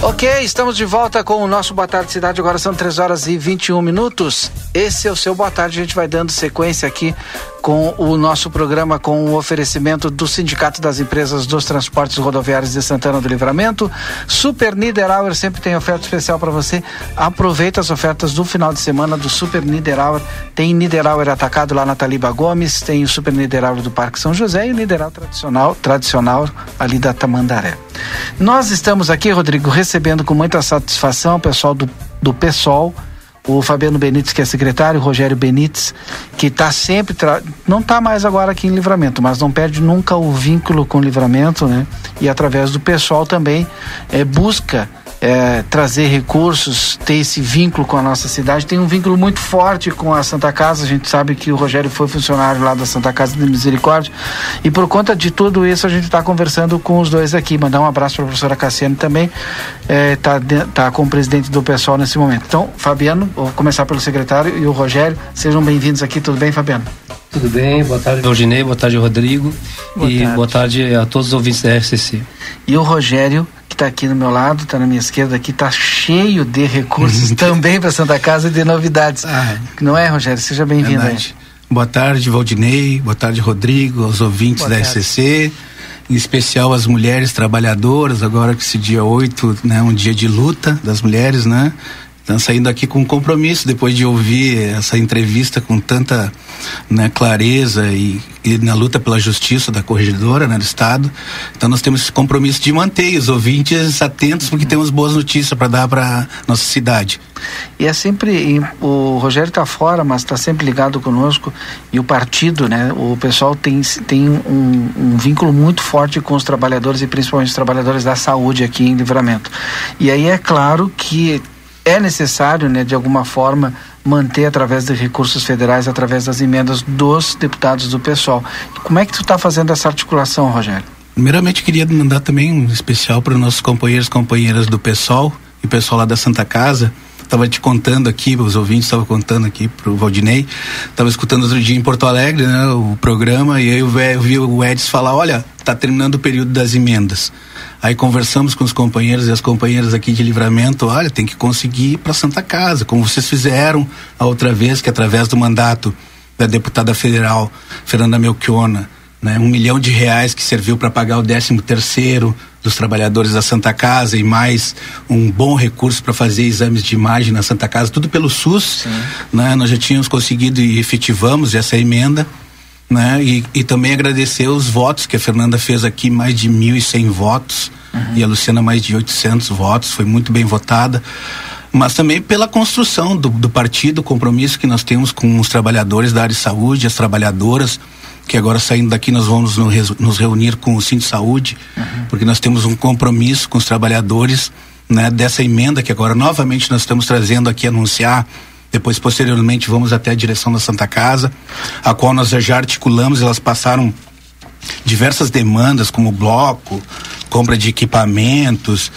Speaker 2: Ok, estamos de volta com o nosso Boa Tarde Cidade. Agora são 3 horas e 21 minutos. Esse é o seu Boa Tarde. A gente vai dando sequência aqui com o nosso programa com o oferecimento do Sindicato das Empresas dos Transportes Rodoviários de Santana do Livramento. Super Niederauer sempre tem oferta especial para você. Aproveita as ofertas do final de semana do Super Niederauer. Tem Niederauer atacado lá na Taliba Gomes, tem o Super Niederauer do Parque São José e o Niederauer tradicional, tradicional ali da Tamandaré. Nós estamos aqui, Rodrigo, recebendo com muita satisfação o pessoal do, do PSOL o Fabiano Benites, que é secretário, o Rogério Benites, que está sempre. Tra... Não está mais agora aqui em livramento, mas não perde nunca o vínculo com o livramento, né? E através do pessoal também é, busca é, trazer recursos, ter esse vínculo com a nossa cidade. Tem um vínculo muito forte com a Santa Casa. A gente sabe que o Rogério foi funcionário lá da Santa Casa de Misericórdia. E por conta de tudo isso, a gente está conversando com os dois aqui. Mandar um abraço para a professora Cassiane também. Está é, tá com o presidente do pessoal nesse momento. Então, Fabiano, vou começar pelo secretário e o Rogério. Sejam bem-vindos aqui. Tudo bem, Fabiano?
Speaker 21: Tudo bem, boa tarde, Valginei, boa tarde, Rodrigo. Boa e tarde. boa tarde a todos os ouvintes da RCC.
Speaker 2: E o Rogério, que está aqui no meu lado, está na minha esquerda aqui, está cheio de recursos também para Santa Casa e de novidades. Ah, Não é, Rogério? Seja bem-vindo.
Speaker 21: Boa tarde, Valdinei. Boa tarde, Rodrigo, aos ouvintes boa da tarde. RCC. Em especial as mulheres trabalhadoras, agora que esse dia 8, né, um dia de luta das mulheres, né? Estão saindo aqui com compromisso depois de ouvir essa entrevista com tanta né, clareza e, e, na luta pela justiça da corregedora né, do Estado. Então nós temos esse compromisso de manter os ouvintes atentos porque temos boas notícias para dar para nossa cidade.
Speaker 2: E é sempre, o Rogério está fora, mas está sempre ligado conosco e o partido, né? O pessoal tem, tem um, um vínculo muito forte com os trabalhadores e principalmente os trabalhadores da saúde aqui em Livramento. E aí é claro que é necessário, né, de alguma forma, manter através de recursos federais, através das emendas dos deputados do pessoal. Como é que tu está fazendo essa articulação, Rogério?
Speaker 21: Primeiramente, queria mandar também um especial para os nossos companheiros e companheiras do pessoal e pessoal lá da Santa Casa. Estava te contando aqui, os ouvintes estavam contando aqui para o Valdinei. Estava escutando outro dia em Porto Alegre, né, o programa, e aí eu vi o Edson falar: olha, está terminando o período das emendas. Aí conversamos com os companheiros e as companheiras aqui de livramento, olha, tem que conseguir ir para Santa Casa, como vocês fizeram a outra vez, que através do mandato da deputada federal Fernanda Melchiona, né, um milhão de reais que serviu para pagar o décimo terceiro dos trabalhadores da Santa Casa e mais um bom recurso para fazer exames de imagem na Santa Casa, tudo pelo SUS, né, nós já tínhamos conseguido e efetivamos essa emenda né? E, e também agradecer os votos que a Fernanda fez aqui, mais de 1.100 votos, uhum. e a Luciana mais de 800 votos, foi muito bem votada. Mas também pela construção do, do partido, o compromisso que nós temos com os trabalhadores da área de saúde, as trabalhadoras, que agora saindo daqui nós vamos nos reunir com o Cinto Saúde, uhum. porque nós temos um compromisso com os trabalhadores né, dessa emenda que agora novamente nós estamos trazendo aqui anunciar depois, posteriormente, vamos até a direção da Santa Casa, a qual nós já articulamos, elas passaram diversas demandas, como bloco, compra de equipamentos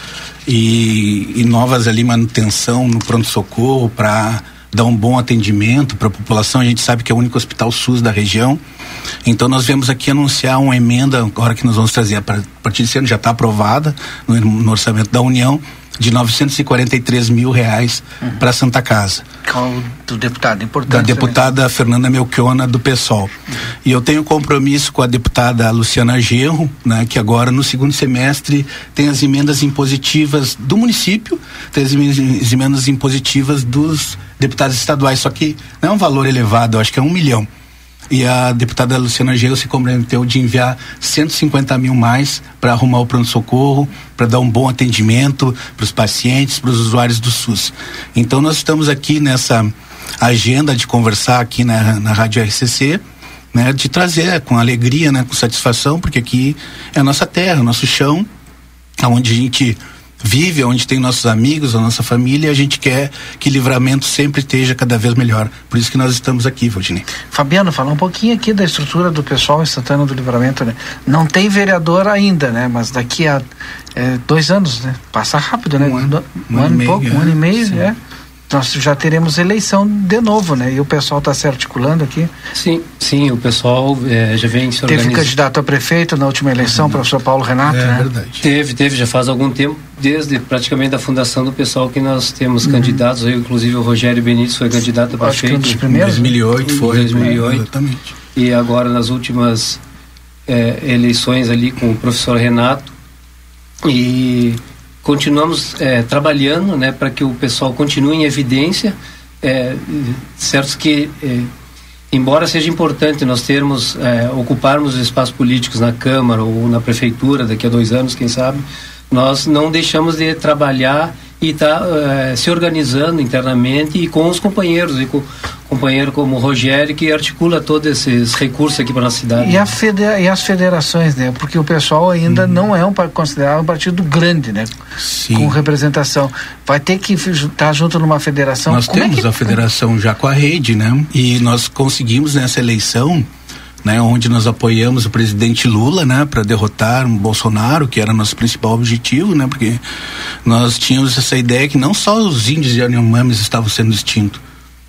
Speaker 21: e, e novas ali manutenção no pronto-socorro para dar um bom atendimento para a população. A gente sabe que é o único hospital SUS da região. Então nós viemos aqui anunciar uma emenda, agora que nós vamos trazer a partir desse ano, já está aprovada no, no orçamento da União, de 943 mil reais uhum. para Santa Casa.
Speaker 2: Qual do deputado? Importante.
Speaker 21: Da deputada também. Fernanda Melchiona do PSOL. Uhum. E eu tenho compromisso com a deputada Luciana Gerro, né, que agora no segundo semestre tem as emendas impositivas do município, tem as emendas impositivas dos deputados estaduais, só que não é um valor elevado, acho que é um milhão e a deputada Luciana Gelo se comprometeu de enviar 150 mil mais para arrumar o pronto-socorro, para dar um bom atendimento para os pacientes, para os usuários do SUS. Então nós estamos aqui nessa agenda de conversar aqui na, na Rádio RCC, né, de trazer com alegria, né, com satisfação, porque aqui é a nossa terra, nosso chão, onde a gente vive, onde tem nossos amigos, a nossa família, e a gente quer que livramento sempre esteja cada vez melhor. Por isso que nós estamos aqui, Valdinei.
Speaker 2: Fabiano, fala um pouquinho aqui da estrutura do pessoal em Santana do Livramento, né? Não tem vereador ainda, né? Mas daqui a é, dois anos, né? Passa rápido, né? Um ano, um, um ano, e pouco, um ano e meio, né? nós já teremos eleição de novo, né? E o pessoal está se articulando aqui.
Speaker 22: Sim, sim, o pessoal é, já vem se
Speaker 2: Teve
Speaker 22: organizando.
Speaker 2: candidato a prefeito na última eleição, uhum. professor Paulo Renato,
Speaker 22: é,
Speaker 2: né?
Speaker 22: Verdade. Teve, teve, já faz algum tempo, desde praticamente a fundação do pessoal que nós temos uhum. candidatos, aí, inclusive o Rogério Benítez foi candidato a prefeito.
Speaker 2: Acho que um dos primeiros.
Speaker 21: Em 2008 foi.
Speaker 22: 2008.
Speaker 21: É, exatamente.
Speaker 22: E agora nas últimas é, eleições ali com o professor Renato e continuamos é, trabalhando né, para que o pessoal continue em evidência, é, certo que é, embora seja importante nós termos, é, ocuparmos espaços políticos na Câmara ou na Prefeitura daqui a dois anos, quem sabe, nós não deixamos de trabalhar e está uh, se organizando internamente e com os companheiros, e com companheiro como o Rogério, que articula todos esses recursos aqui para a nossa cidade.
Speaker 2: E, a federa e as federações, né? Porque o pessoal ainda hum. não é um considerado um partido grande, né?
Speaker 21: Sim.
Speaker 2: Com representação. Vai ter que estar junto numa federação.
Speaker 21: Nós
Speaker 2: Como
Speaker 21: temos
Speaker 2: é que...
Speaker 21: a federação já com a rede, né? E nós conseguimos nessa eleição né, onde nós apoiamos o presidente Lula, né, para derrotar Bolsonaro, que era nosso principal objetivo, né, porque nós tínhamos essa ideia que não só os índios e Yanomamis estavam sendo extintos,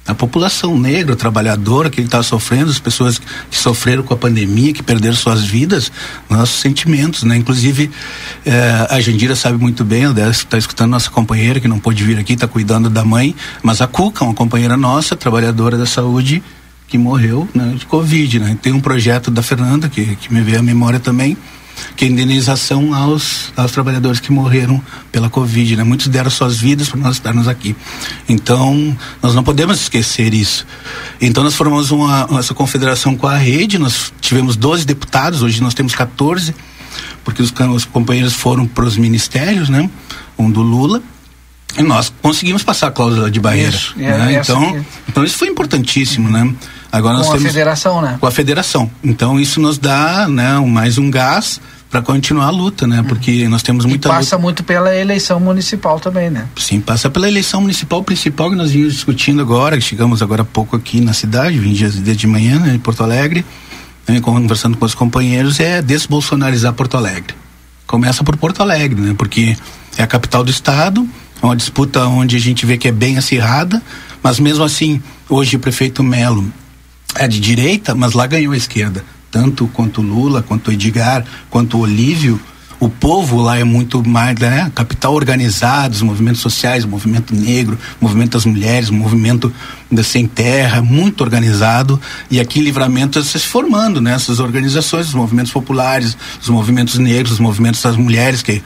Speaker 21: a população negra, trabalhadora que está sofrendo, as pessoas que sofreram com a pandemia, que perderam suas vidas, nossos sentimentos, né? Inclusive, eh, a Jandira sabe muito bem, está escutando nossa companheira que não pôde vir aqui, está cuidando da mãe, mas a Cuca, uma companheira nossa, trabalhadora da saúde, que morreu né, de Covid. Né? Tem um projeto da Fernanda, que, que me veio à memória também, que é indenização aos, aos trabalhadores que morreram pela Covid. Né? Muitos deram suas vidas para nós estarmos aqui. Então, nós não podemos esquecer isso. Então, nós formamos uma, essa confederação com a rede, nós tivemos 12 deputados, hoje nós temos 14, porque os, os companheiros foram para os ministérios, né? um do Lula e nós conseguimos passar a cláusula de barreira. Isso, né? é, então, então isso foi importantíssimo, né?
Speaker 2: Agora com temos, a federação, né?
Speaker 21: Com a federação. Então isso nos dá, né, mais um gás para continuar a luta, né? Porque nós temos muita
Speaker 2: e passa
Speaker 21: luta.
Speaker 2: muito pela eleição municipal também, né?
Speaker 21: Sim, passa pela eleição municipal principal que nós vimos discutindo agora, que chegamos agora há pouco aqui na cidade, vim dias de manhã, né, em Porto Alegre, né, conversando com os companheiros, é desbolsonarizar Porto Alegre. Começa por Porto Alegre, né? Porque é a capital do estado, é uma disputa onde a gente vê que é bem acirrada, mas mesmo assim, hoje o prefeito Melo é de direita, mas lá ganhou a esquerda. Tanto quanto Lula, quanto Edgar, quanto Olívio, o povo lá é muito mais, né? Capital organizado, os movimentos sociais, o movimento negro, o movimento das mulheres, o movimento da sem terra, muito organizado. E aqui em Livramento se formando, né? Essas organizações, os movimentos populares, os movimentos negros, os movimentos das mulheres, que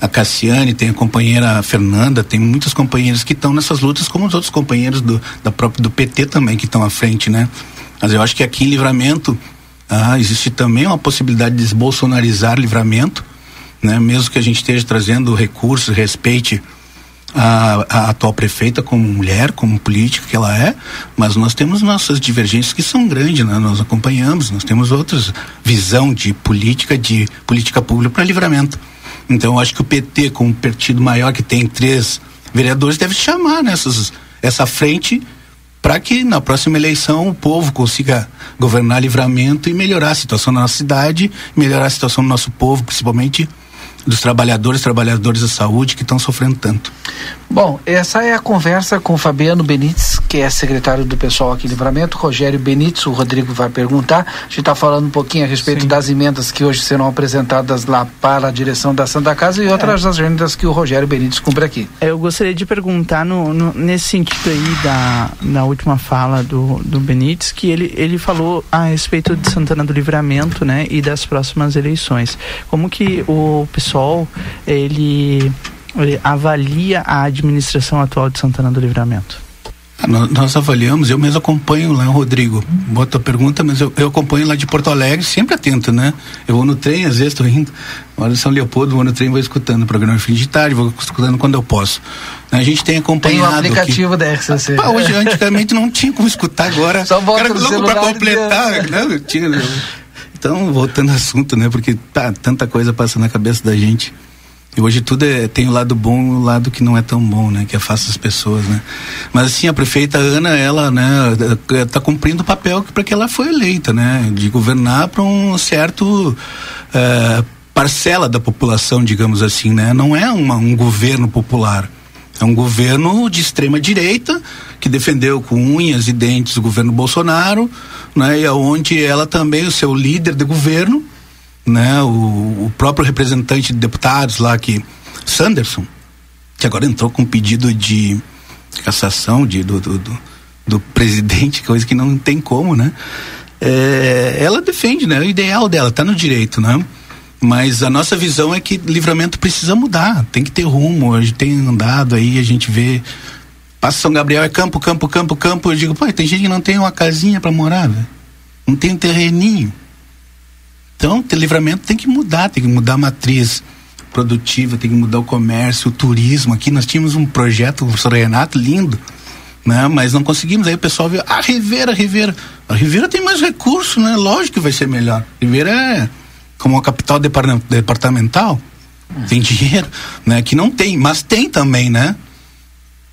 Speaker 21: a Cassiane, tem a companheira Fernanda, tem muitos companheiros que estão nessas lutas, como os outros companheiros do, da própria, do PT também que estão à frente, né? Mas eu acho que aqui em Livramento ah, existe também uma possibilidade de desbolsonarizar Livramento, né? Mesmo que a gente esteja trazendo recursos, respeite a, a, atual prefeita como mulher, como política que ela é, mas nós temos nossas divergências que são grandes, né? nós acompanhamos, nós temos outras visão de política, de política pública para livramento. Então eu acho que o PT, como partido maior que tem três vereadores, deve chamar nessas essa frente para que na próxima eleição o povo consiga governar livramento e melhorar a situação da nossa cidade, melhorar a situação do nosso povo, principalmente dos trabalhadores, trabalhadores da saúde que estão sofrendo tanto.
Speaker 2: Bom, essa é a conversa com Fabiano Benites, que é secretário do pessoal aqui em Livramento, Rogério Benites, o Rodrigo vai perguntar. A gente está falando um pouquinho a respeito Sim. das emendas que hoje serão apresentadas lá para a direção da Santa Casa e outras é. agendas que o Rogério Benites cumpre aqui.
Speaker 1: Eu gostaria de perguntar no, no, nesse sentido aí da na última fala do, do Benites, que ele, ele falou a respeito de Santana do Livramento, né, e das próximas eleições. Como que o pessoal ele avalia a administração atual de Santana do Livramento?
Speaker 21: Nós, avaliamos, eu mesmo acompanho lá, Rodrigo. Bota a pergunta, mas eu, eu, acompanho lá de Porto Alegre, sempre atento, né? Eu vou no trem, às vezes estou indo. Agora em São Leopoldo, vou no trem, vou escutando o programa fim de tarde, vou escutando quando eu posso. A gente tem acompanhado.
Speaker 2: Tem um aplicativo da RCC.
Speaker 21: Ah, hoje, antigamente, não tinha como escutar agora.
Speaker 2: Só bota no
Speaker 21: louco para completar, né? Tinha, né? Então, voltando ao assunto, né? Porque tá tanta coisa passa na cabeça da gente. E hoje tudo é, tem o lado bom e o lado que não é tão bom, né? Que afasta as pessoas, né? Mas assim, a prefeita Ana, ela, né, tá cumprindo o papel para que ela foi eleita, né? De governar para um certo uh, parcela da população, digamos assim, né? Não é uma, um governo popular. É um governo de extrema direita que defendeu com unhas e dentes o governo Bolsonaro, né? E aonde ela também o seu líder de governo, né? O, o próprio representante de deputados lá que Sanderson, que agora entrou com pedido de cassação de, do, do, do, do presidente, <laughs> coisa que não tem como, né? É, ela defende, né? O ideal dela tá no direito, né? Mas a nossa visão é que livramento precisa mudar, tem que ter rumo. A gente tem andado aí, a gente vê. Passa São Gabriel, é campo, campo, campo, campo. Eu digo, pô, tem gente que não tem uma casinha para morar, velho. Não tem um terreninho. Então, ter livramento tem que mudar, tem que mudar a matriz produtiva, tem que mudar o comércio, o turismo. Aqui nós tínhamos um projeto, o professor Renato, lindo, né? Mas não conseguimos. Aí o pessoal viu, ah, Rivera, Rivera. A Rivera tem mais recurso, né? Lógico que vai ser melhor. Rivera é como uma capital departamental, tem dinheiro, né? Que não tem, mas tem também, né?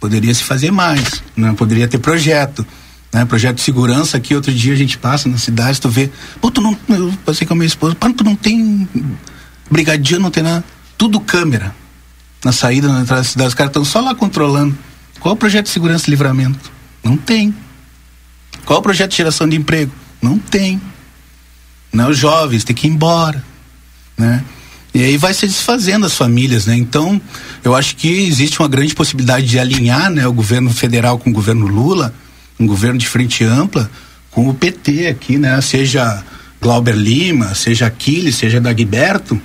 Speaker 21: Poderia se fazer mais, né? Poderia ter projeto, né? Projeto de segurança aqui, outro dia a gente passa na cidade, tu vê, pô, tu não, eu passei com a minha esposa, pô, tu não tem brigadia, não tem nada, tudo câmera. Na saída, na entrada da cidade, os caras estão só lá controlando. Qual o projeto de segurança e livramento? Não tem. Qual o projeto de geração de emprego? Não tem né? Os jovens têm que ir embora, né? E aí vai se desfazendo as famílias, né? Então, eu acho que existe uma grande possibilidade de alinhar, né, o governo federal com o governo Lula, um governo de frente ampla, com o PT aqui, né? Seja Glauber Lima, seja Aquiles, seja Dagberto,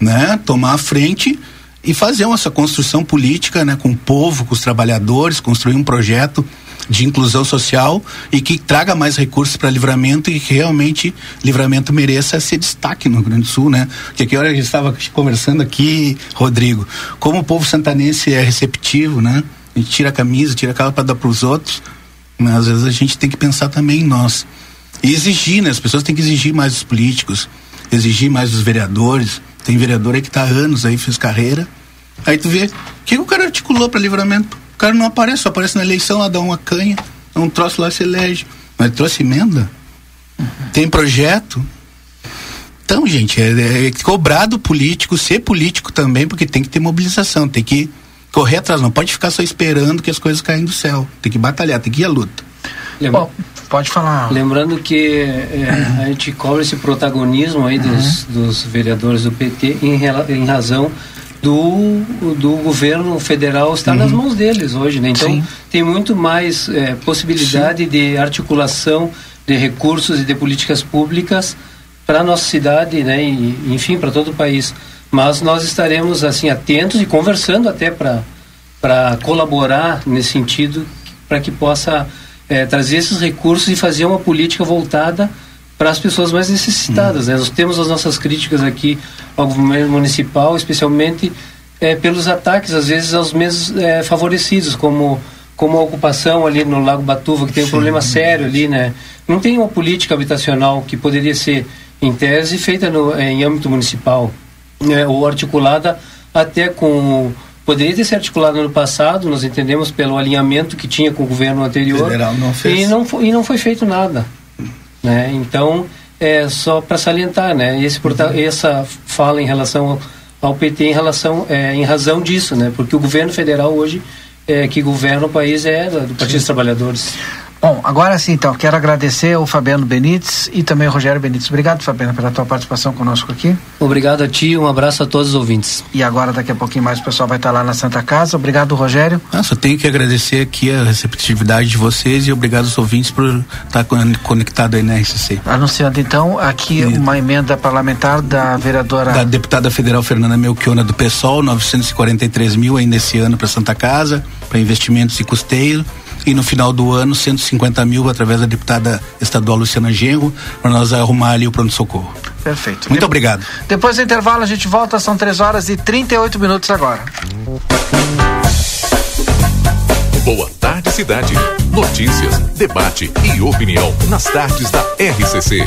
Speaker 21: né? Tomar a frente e fazer essa construção política, né, com o povo, com os trabalhadores, construir um projeto de inclusão social e que traga mais recursos para livramento e que realmente livramento mereça ser destaque no Rio Grande do Sul, né? Porque aqui hora a gente estava conversando aqui, Rodrigo, como o povo santanense é receptivo, né? A gente tira a camisa, tira a para dar para os outros, mas às vezes a gente tem que pensar também em nós. E exigir, né? As pessoas têm que exigir mais dos políticos, exigir mais dos vereadores. Tem vereador aí que está há anos aí, fez carreira. Aí tu vê, o que, que o cara articulou para livramento? Cara não aparece, só aparece na eleição, lá dá uma canha, um troço lá se elege. Mas trouxe emenda? Uhum. Tem projeto? Então, gente, é, é cobrar do político ser político também, porque tem que ter mobilização, tem que correr atrás, não pode ficar só esperando que as coisas caem do céu. Tem que batalhar, tem que ir à luta.
Speaker 2: Lembra... pode falar.
Speaker 22: Lembrando que é, a gente cobra esse protagonismo aí dos, uhum. dos vereadores do PT em, em razão do, do governo federal está uhum. nas mãos deles hoje, né? Então Sim. tem muito mais é, possibilidade Sim. de articulação de recursos e de políticas públicas para a nossa cidade, né? E, enfim, para todo o país. Mas nós estaremos assim atentos e conversando até para para colaborar nesse sentido para que possa é, trazer esses recursos e fazer uma política voltada para as pessoas mais necessitadas. Né? Nós temos as nossas críticas aqui ao governo municipal, especialmente é, pelos ataques, às vezes, aos menos é, favorecidos, como, como a ocupação ali no Lago Batuva, que tem um Sim. problema sério ali, né? Não tem uma política habitacional que poderia ser, em tese, feita no, é, em âmbito municipal, né? ou articulada até com poderia ter sido articulado no passado, nós entendemos pelo alinhamento que tinha com o governo anterior.
Speaker 21: Federal não fez.
Speaker 22: E não, foi, e não foi feito nada. Né? Então, é só para salientar, né? Esse, essa fala em relação ao PT em relação é, em razão disso, né? Porque o governo federal hoje é, que governa o país é do Partido dos Trabalhadores.
Speaker 2: Bom, agora sim, então, quero agradecer ao Fabiano Benites e também ao Rogério Benites. Obrigado, Fabiano, pela tua participação conosco aqui.
Speaker 22: Obrigado a ti, um abraço a todos os ouvintes.
Speaker 2: E agora, daqui a pouquinho mais, o pessoal vai estar lá na Santa Casa. Obrigado, Rogério.
Speaker 21: Ah, só tenho que agradecer aqui a receptividade de vocês e obrigado aos ouvintes por estar conectado aí na RCC.
Speaker 2: Anunciando, então, aqui e... uma emenda parlamentar da vereadora...
Speaker 21: Da deputada federal Fernanda Melchiona do PSOL, 943 mil ainda esse ano para Santa Casa, para investimentos e custeio e no final do ano 150 mil através da deputada estadual Luciana Genro para nós arrumar ali o pronto-socorro.
Speaker 2: Perfeito.
Speaker 21: Muito de obrigado.
Speaker 2: Depois do intervalo a gente volta, são 3 horas e 38 minutos agora.
Speaker 13: Boa tarde, cidade. Notícias, debate e opinião nas tardes da RCC.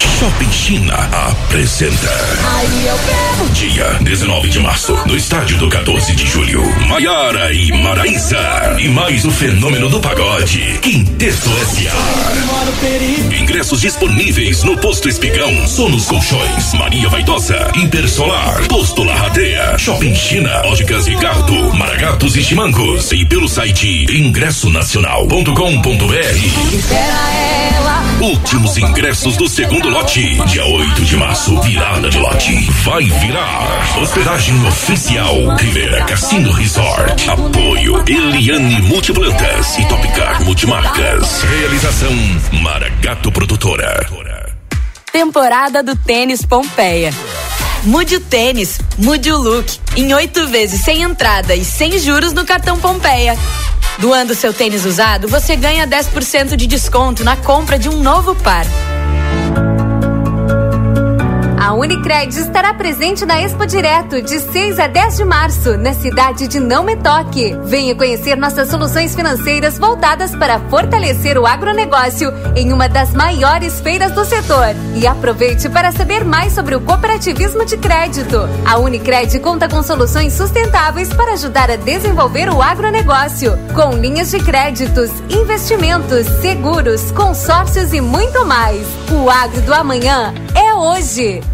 Speaker 11: Shopping China apresenta.
Speaker 23: Aí eu quero.
Speaker 11: Dia 19 de março, no estádio do 14 de julho, Maiara e Maraísa. E mais o fenômeno do pagode, Quinteto S.A. Ingressos disponíveis no Posto Espigão, Sonos Colchões, Maria Vaidosa, Intersolar, Posto Larradeia, Shopping China, Óticas Ricardo, Maragatos e Chimangos. E pelo site ingressonacional.com.br. Últimos ingressos do segundo lote. Dia 8 de março, virada de lote. Vai virar. Hospedagem oficial. Rivera Cassino Resort. Apoio Eliane Multiplantas e Topcar Multimarcas. Realização Maragato Produtora.
Speaker 24: Temporada do Tênis Pompeia. Mude o tênis, mude o look. Em oito vezes sem entrada e sem juros no cartão Pompeia. Doando seu tênis usado, você ganha 10% de desconto na compra de um novo par.
Speaker 19: A Unicred estará presente na Expo Direto de 6 a 10 de março, na cidade de Não Me Toque. Venha conhecer nossas soluções financeiras voltadas para fortalecer o agronegócio em uma das maiores feiras do setor. E aproveite para saber mais sobre o cooperativismo de crédito. A Unicred conta com soluções sustentáveis para ajudar a desenvolver o agronegócio, com linhas de créditos, investimentos, seguros, consórcios e muito mais. O agro do amanhã é hoje.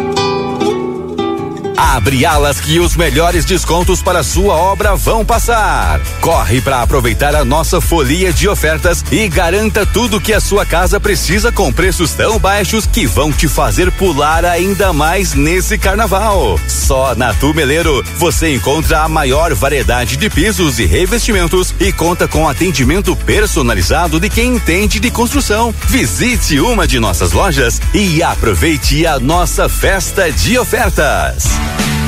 Speaker 25: Abre alas que os melhores descontos para sua obra vão passar. Corre para aproveitar a nossa folia de ofertas e garanta tudo que a sua casa precisa com preços tão baixos que vão te fazer pular ainda mais nesse carnaval. Só na Tumeleiro você encontra a maior variedade de pisos e revestimentos e conta com atendimento personalizado de quem entende de construção. Visite uma de nossas lojas e aproveite a nossa festa de ofertas. Bye.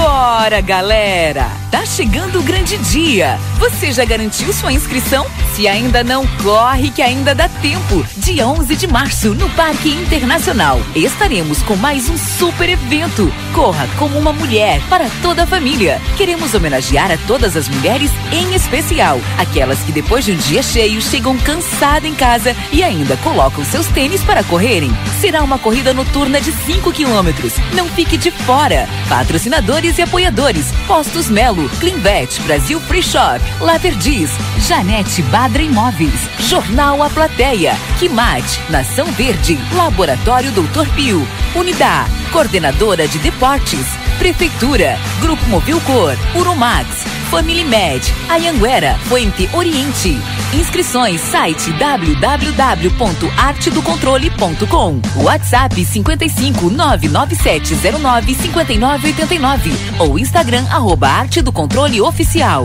Speaker 26: Bora, galera! Tá chegando o grande dia. Você já garantiu sua inscrição? Se ainda não, corre que ainda dá tempo. Dia 11 de março, no Parque Internacional. Estaremos com mais um super evento. Corra como uma mulher para toda a família. Queremos homenagear a todas as mulheres, em especial aquelas que depois de um dia cheio chegam cansadas em casa e ainda colocam seus tênis para correrem. Será uma corrida noturna de 5 quilômetros. Não fique de fora. Patrocinadores e apoiadores: Postos Melo, Clinvet, Brasil Free Shop, La Verdiz, Janete Badra Imóveis, Jornal A Plateia, Quimate, Nação Verde, Laboratório Doutor Pio, Unidá, Coordenadora de Deportes, Prefeitura, Grupo Movil Cor, Uromax, Family Med, Ayanguera, Fuente Oriente. Inscrições site www.artedocontrole.com. WhatsApp 55 99709 5989 ou Instagram arroba Arte do Controle Oficial.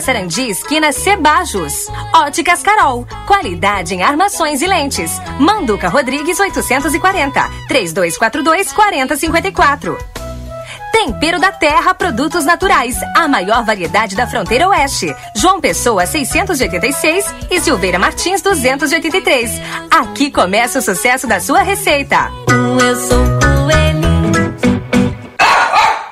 Speaker 6: Sarandi, esquina Cebajos. Óticas Carol, qualidade em armações e lentes. Manduca Rodrigues 840, 3242 4054. Tempero da Terra Produtos Naturais, a maior variedade da fronteira oeste. João Pessoa 686 e Silveira Martins 283. Aqui começa o sucesso da sua receita.
Speaker 27: Eu sou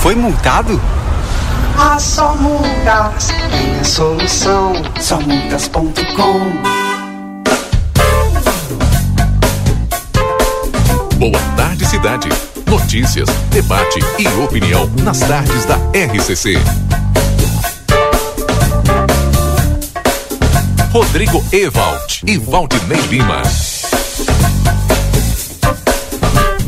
Speaker 17: Foi multado?
Speaker 18: A só multas tem a solução. Somultas.com
Speaker 13: Boa tarde, cidade. Notícias, debate e opinião nas tardes da RCC. Rodrigo Evald e Valdinei Lima.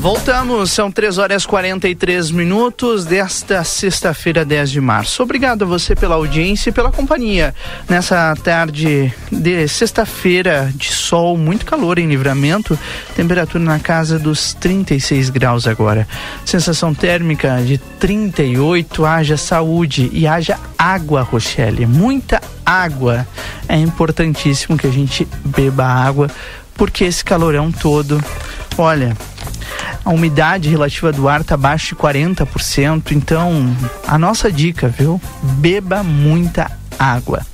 Speaker 1: Voltamos, são 3 horas e 43 minutos desta sexta-feira, 10 de março. Obrigado a você pela audiência e pela companhia nessa tarde de sexta-feira de sol, muito calor em livramento, temperatura na casa dos 36 graus agora. Sensação térmica de 38, haja saúde e haja água, Rochelle, muita água. É importantíssimo que a gente beba água, porque esse calorão todo, olha, a umidade relativa do ar está abaixo de 40%, então a nossa dica, viu? Beba muita água.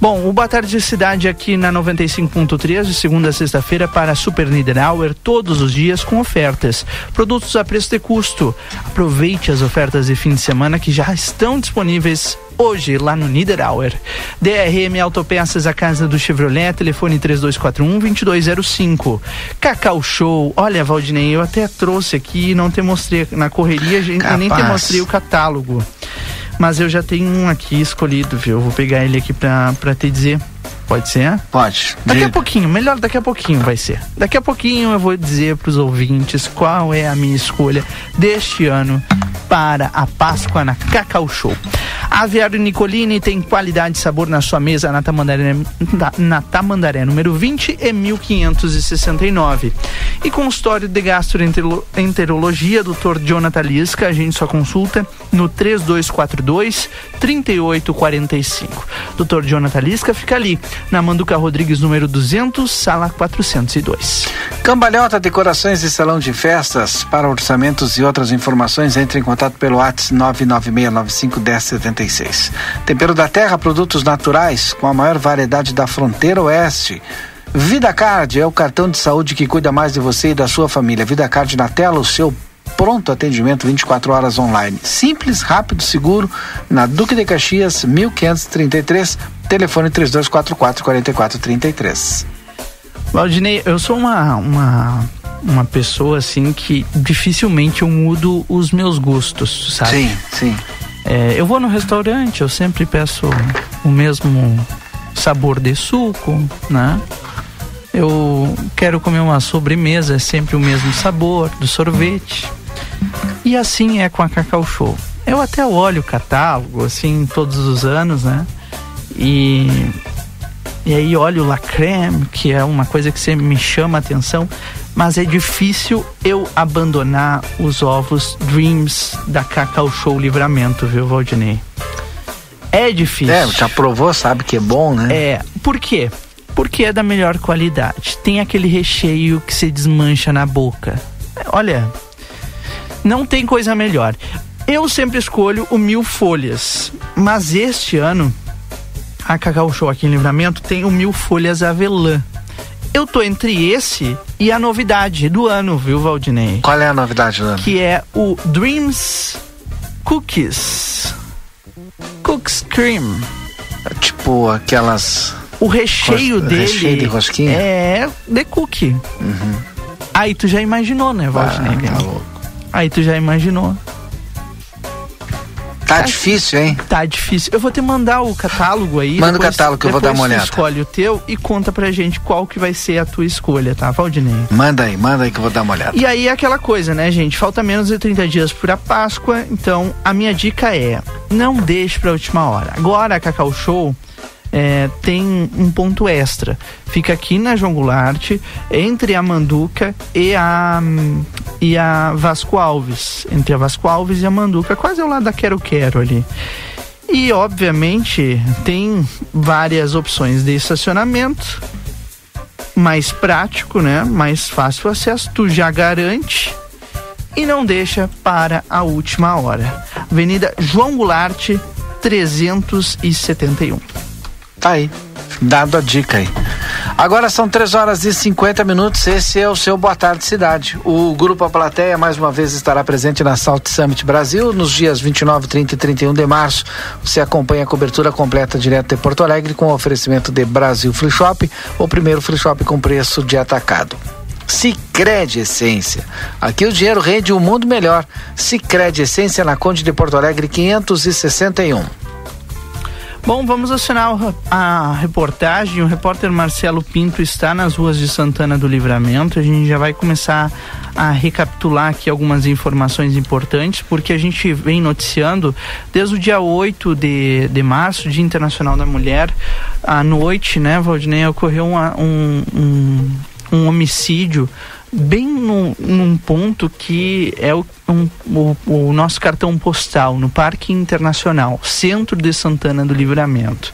Speaker 1: Bom, o Boa Tarde Cidade aqui na 95.3, de segunda a sexta-feira, para Super Niederauer, todos os dias com ofertas. Produtos a preço de custo. Aproveite as ofertas de fim de semana que já estão disponíveis hoje lá no Niederauer. DRM Autopeças, a casa do Chevrolet, telefone 3241-2205. Cacau Show, olha, Valdinei, eu até trouxe aqui, não te mostrei na correria, eu nem te mostrei o catálogo. Mas eu já tenho um aqui escolhido, viu? Eu vou pegar ele aqui pra, pra te dizer. Pode ser?
Speaker 2: Pode.
Speaker 1: Daqui a pouquinho, melhor daqui a pouquinho vai ser. Daqui a pouquinho eu vou dizer para os ouvintes qual é a minha escolha deste ano para a Páscoa na Cacau Show. Aviário Nicolini tem qualidade e sabor na sua mesa na Tamandaré, na, Tamandaré número 20 e 1569. E consultório de gastroenterologia, Dr. Jonathan Lisca, a gente só consulta no 3242 3845. Dr. Jonathan Lisca fica ali, na Manduca Rodrigues número 200, sala 402.
Speaker 2: Cambalhota Decorações e Salão de Festas, para orçamentos e outras informações, entre em contato pelo WhatsApp 996951076. Tempero da Terra, produtos naturais com a maior variedade da fronteira oeste. Vida Card é o cartão de saúde que cuida mais de você e da sua família. Vida Card na tela, o seu pronto atendimento 24 horas online. Simples, rápido, seguro, na Duque de Caxias, 1533, telefone 3244 4433.
Speaker 1: Valdinei, eu sou uma, uma, uma pessoa assim que dificilmente eu mudo os meus gostos, sabe?
Speaker 2: Sim, sim.
Speaker 1: É, eu vou no restaurante, eu sempre peço o mesmo sabor de suco, né? Eu quero comer uma sobremesa, é sempre o mesmo sabor do sorvete. E assim é com a Cacau Show. eu até olho o catálogo, assim, todos os anos, né? E, e aí olho o La Creme, que é uma coisa que sempre me chama a atenção, mas é difícil eu abandonar os ovos Dreams da Cacau Show Livramento, viu, Valdinei? É difícil.
Speaker 2: É, já provou, sabe que é bom, né?
Speaker 1: É, por quê? Porque é da melhor qualidade. Tem aquele recheio que se desmancha na boca. Olha, não tem coisa melhor. Eu sempre escolho o mil folhas, mas este ano a Cacau Show aqui em Livramento tem o mil folhas avelã. Eu tô entre esse e a novidade do ano, viu, Valdinei?
Speaker 2: Qual é a novidade do ano?
Speaker 1: Que é o Dreams Cookies. Cookies Cream.
Speaker 2: É tipo aquelas.
Speaker 1: O recheio
Speaker 2: Ros-
Speaker 1: dele
Speaker 2: recheio de rosquinha?
Speaker 1: é de cookie. Aí tu já imaginou, né, Valdinei?
Speaker 2: Ah, tá louco.
Speaker 1: Aí tu já imaginou.
Speaker 2: Tá difícil, hein?
Speaker 1: Tá difícil. Eu vou te mandar o catálogo aí.
Speaker 2: Manda o
Speaker 1: depois-
Speaker 2: catálogo que eu vou dar uma olhada.
Speaker 1: escolhe o teu e conta pra gente qual que vai ser a tua escolha, tá, Valdinei?
Speaker 2: Manda aí, manda aí que eu vou dar uma olhada.
Speaker 1: E aí é aquela coisa, né, gente? Falta menos de 30 dias para a Páscoa, então a minha dica é: não deixe para a última hora. Agora a Cacau Show é, tem um ponto extra. Fica aqui na João Goulart, entre a Manduca e a, e a Vasco Alves. Entre a Vasco Alves e a Manduca, quase ao lado da Quero Quero ali. E, obviamente, tem várias opções de estacionamento mais prático, né? Mais fácil acesso, tu já garante e não deixa para a última hora. Avenida João Goulart, 371.
Speaker 2: Tá aí. Dado a dica aí. Agora são 3 horas e 50 minutos. Esse é o seu Boa Tarde Cidade. O Grupo A Plateia mais uma vez estará presente na Salt Summit Brasil nos dias 29, 30 e 31 de março. Você acompanha a cobertura completa direto de Porto Alegre com o oferecimento de Brasil Free Shop, o primeiro free shop com preço de atacado. Sicredi Essência. Aqui o dinheiro rende um mundo melhor. Sicredi Essência na Conde de Porto Alegre 561.
Speaker 1: Bom, vamos acionar o- a reportagem. O repórter Marcelo Pinto está nas ruas de Santana do Livramento. A gente já vai começar a recapitular aqui algumas informações importantes, porque a gente vem noticiando desde o dia 8 de, de março, Dia Internacional da Mulher, à noite, né, Valdinei, ocorreu um, um, um homicídio bem num, num ponto que é o, um- o, o nosso cartão postal, no Parque Internacional, centro de Santana do Livramento.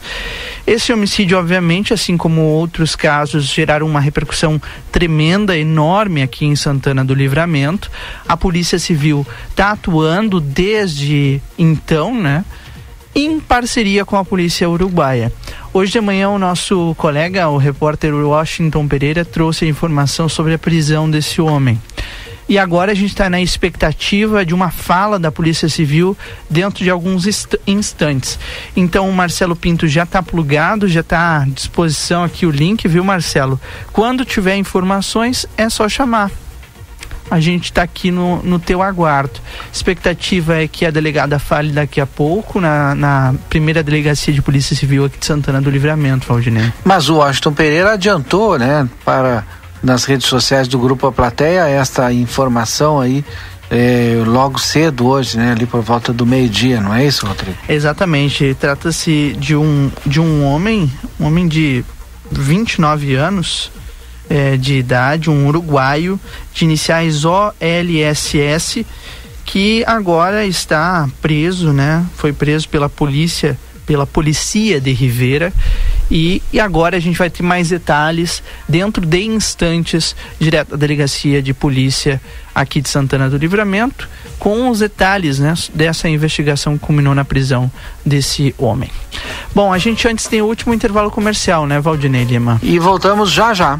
Speaker 1: Esse homicídio, obviamente, assim como outros casos, geraram uma repercussão tremenda, enorme aqui em Santana do Livramento. A Polícia Civil está atuando desde então, né? Em parceria com a polícia uruguaia. Hoje de manhã o nosso colega, o repórter Washington Pereira, trouxe a informação sobre a prisão desse homem. E agora a gente está na expectativa de uma fala da Polícia Civil dentro de alguns inst- instantes. Então o Marcelo Pinto já está plugado, já está à disposição aqui o link, viu, Marcelo? Quando tiver informações, é só chamar a gente está aqui no, no teu aguardo. Expectativa é que a delegada fale daqui a pouco na, na primeira delegacia de Polícia Civil aqui de Santana do Livramento, Valdinei.
Speaker 2: Mas o Washington Pereira adiantou, né, para nas redes sociais do Grupo A Plateia esta informação aí eh, logo cedo hoje, né, ali por volta do meio-dia, não é isso, Rodrigo?
Speaker 1: Exatamente. Trata-se de um, de um homem, um homem de 29 anos eh, de idade, um uruguaio, de iniciais OLSS, que agora está preso, né? Foi preso pela polícia, pela policia de Rivera. E, e agora a gente vai ter mais detalhes dentro de instantes, direto da delegacia de polícia aqui de Santana do Livramento, com os detalhes né, dessa investigação que culminou na prisão desse homem. Bom, a gente antes tem o último intervalo comercial, né, Valdinei Lima?
Speaker 2: E voltamos já já.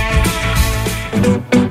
Speaker 7: Thank you.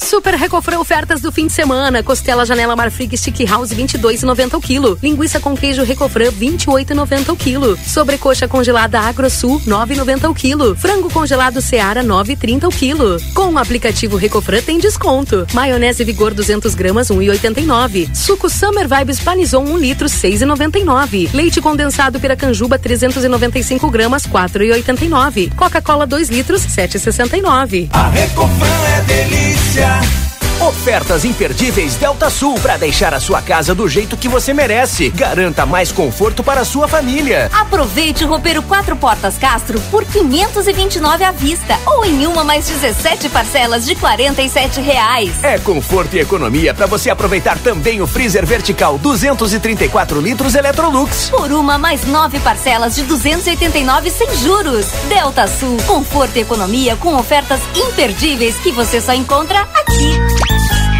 Speaker 28: Super Recofran ofertas do fim de semana. Costela Janela Marfrig Stick House 22,90 o quilo. Linguiça com queijo Recofran 28,90 o quilo. Sobrecoxa congelada AgroSul 9,90 o quilo. Frango congelado Seara 9,30 o quilo. Com o aplicativo Recofran tem desconto. Maionese Vigor 200 gramas 1,89. Suco Summer Vibes Panizon 1 litro 6,99. Leite condensado Piracanjuba 395 gramas 4,89. Coca-Cola 2 litros 7,69.
Speaker 29: A Recofran é delícia. Yeah.
Speaker 15: Ofertas imperdíveis Delta Sul para deixar a sua casa do jeito que você merece. Garanta mais conforto para a sua família.
Speaker 19: Aproveite o roupeiro quatro portas Castro por 529 à vista ou em uma mais 17 parcelas de 47 reais.
Speaker 15: É conforto e economia para você aproveitar também o freezer vertical 234 litros Electrolux.
Speaker 19: Por uma mais nove parcelas de 289 sem juros. Delta Sul, conforto e economia com ofertas imperdíveis que você só encontra aqui.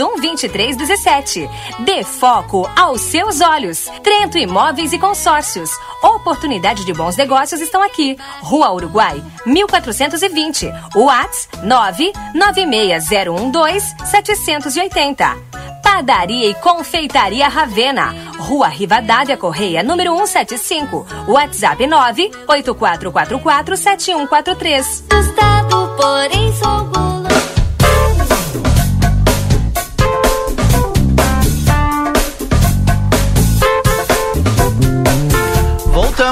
Speaker 6: 984212317. Dê foco aos seus olhos. Trento Imóveis e Consórcios. Oportunidade de bons negócios estão aqui. Rua Uruguai, 1420. WhatsApp 996012780. 780. Padaria e Confeitaria Ravena, Rua Rivadavia Correia, número 175. WhatsApp 984447143.
Speaker 29: Gustavo, porém sou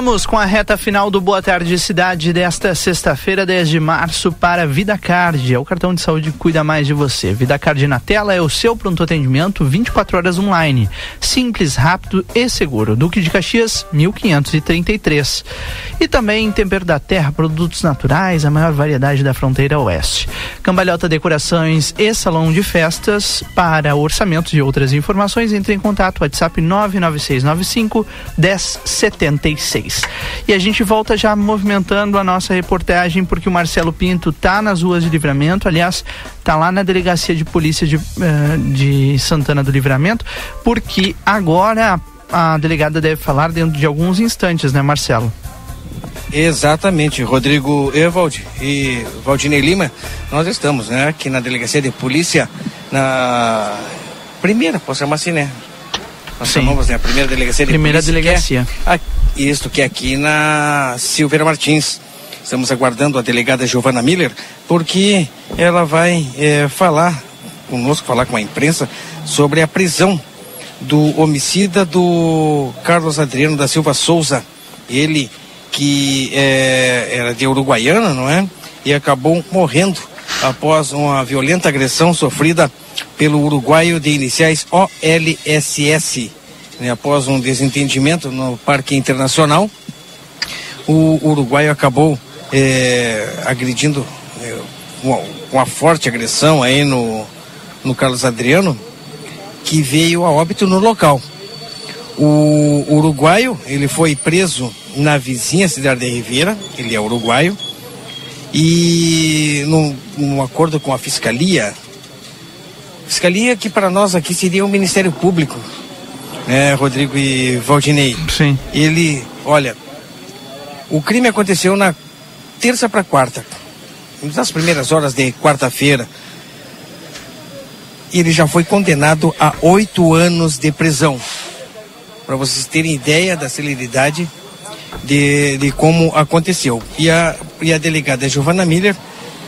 Speaker 1: Voltamos com a reta final do Boa Tarde Cidade desta sexta-feira, 10 de março, para Vida Card. É o cartão de saúde que cuida mais de você. Vida Card na tela é o seu pronto atendimento 24 horas online. Simples, rápido e seguro. Duque de Caxias, 1533. E também Tempero da Terra, produtos naturais, a maior variedade da fronteira oeste. Cambalhota Decorações e Salão de Festas. Para orçamentos e outras informações, entre em contato. WhatsApp 99695 1076. E a gente volta já movimentando a nossa reportagem, porque o Marcelo Pinto tá nas ruas de livramento, aliás, tá lá na delegacia de polícia de, uh, de Santana do Livramento, porque agora a, a delegada deve falar dentro de alguns instantes, né, Marcelo?
Speaker 30: Exatamente, Rodrigo Evald e Valdinei Lima, nós estamos né, aqui na delegacia de polícia, na primeira, posso chamar assim, né? Nós
Speaker 1: Sim.
Speaker 30: chamamos né, a primeira delegacia de
Speaker 1: Primeira
Speaker 30: polícia.
Speaker 1: delegacia.
Speaker 30: Que é, a- isto que é aqui na Silveira Martins. Estamos aguardando a delegada Giovana Miller, porque ela vai eh, falar conosco, falar com a imprensa sobre a prisão do homicida do Carlos Adriano da Silva Souza. Ele que eh, era de Uruguaiana, não é? E acabou morrendo após uma violenta agressão sofrida pelo uruguaio de iniciais OLSS. Né? Após um desentendimento no Parque Internacional, o uruguaio acabou eh, agredindo eh, uma, forte agressão aí no, no Carlos Adriano, que veio a óbito no local. O uruguaio, ele foi preso na vizinha cidade de Ribeira, ele é uruguaio, e num, num acordo com a fiscalia, fiscalia que para nós aqui seria o Ministério Público, né, Rodrigo e Valdinei.
Speaker 1: Sim.
Speaker 30: Ele, olha, o crime aconteceu na terça para quarta, nas primeiras horas de quarta-feira. E ele já foi condenado a oito anos de prisão. Para vocês terem ideia da celeridade de, de como aconteceu. E a, e a delegada Giovana Miller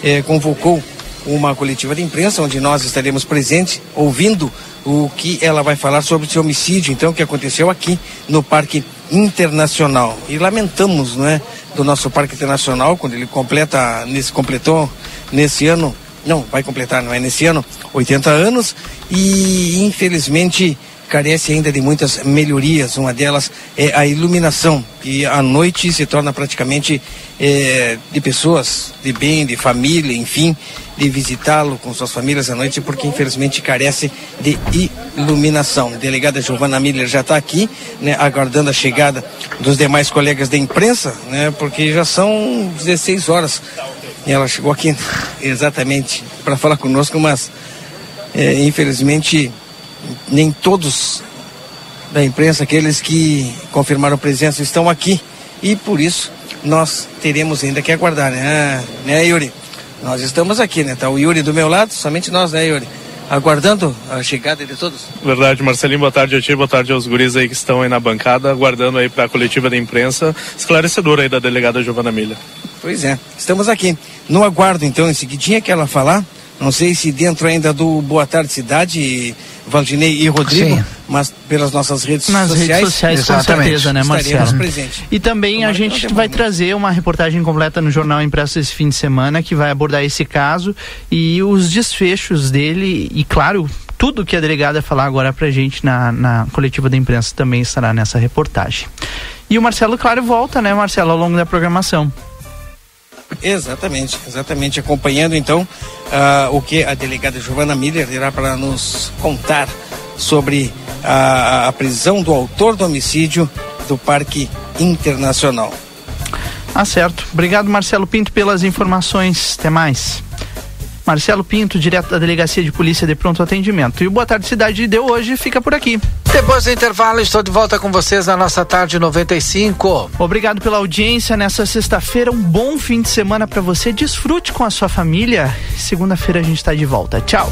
Speaker 30: eh, convocou uma coletiva de imprensa onde nós estaremos presentes, ouvindo o que ela vai falar sobre esse homicídio, então, que aconteceu aqui no Parque Internacional. E lamentamos, não é, do nosso Parque Internacional, quando ele completa, nesse, completou nesse ano, não, vai completar, não é nesse ano, 80 anos, e infelizmente carece ainda de muitas melhorias. Uma delas é a iluminação, que à noite se torna praticamente eh, de pessoas de bem, de família, enfim, de visitá-lo com suas famílias à noite, porque infelizmente carece de iluminação. A delegada Giovana Miller já está aqui, né, aguardando a chegada dos demais colegas da imprensa, né, porque já são 16 horas. E ela chegou aqui <laughs> exatamente para falar conosco, mas eh, infelizmente nem todos da imprensa, aqueles que confirmaram presença, estão aqui. E por isso nós teremos ainda que aguardar, né, né Yuri? Nós estamos aqui, né? Tá o Yuri do meu lado, somente nós, né, Yuri? aguardando a chegada de todos.
Speaker 31: Verdade, Marcelinho, boa tarde a ti, boa tarde aos guris aí que estão aí na bancada, aguardando aí para a coletiva da imprensa esclarecedora aí da delegada Giovana Milha.
Speaker 30: Pois é, estamos aqui. No aguardo, então, em seguidinha que ela falar, não sei se dentro ainda do Boa Tarde Cidade, Valdinei e Rodrigo,
Speaker 1: Sim.
Speaker 30: mas pelas nossas redes
Speaker 1: Nas
Speaker 30: sociais.
Speaker 1: redes sociais, com
Speaker 30: Exatamente.
Speaker 1: certeza, né, Marcelo? E também a gente vai trazer uma reportagem completa no Jornal Impresso esse fim de semana que vai abordar esse caso e os desfechos dele e, claro, tudo que a delegada falar agora pra gente na, na coletiva da imprensa também estará nessa reportagem. E o Marcelo, claro, volta, né, Marcelo, ao longo da programação.
Speaker 30: Exatamente, exatamente. Acompanhando então ah, o que a delegada Giovana Miller irá para nos contar sobre a, a prisão do autor do homicídio do Parque Internacional.
Speaker 1: Ah, certo. Obrigado, Marcelo Pinto, pelas informações. Até mais. Marcelo Pinto, direto da Delegacia de Polícia de Pronto Atendimento. E o Boa Tarde Cidade de hoje fica por aqui.
Speaker 2: Depois do intervalo, estou de volta com vocês na nossa tarde 95.
Speaker 1: Obrigado pela audiência nessa sexta-feira. Um bom fim de semana para você. Desfrute com a sua família. Segunda-feira a gente está de volta. Tchau.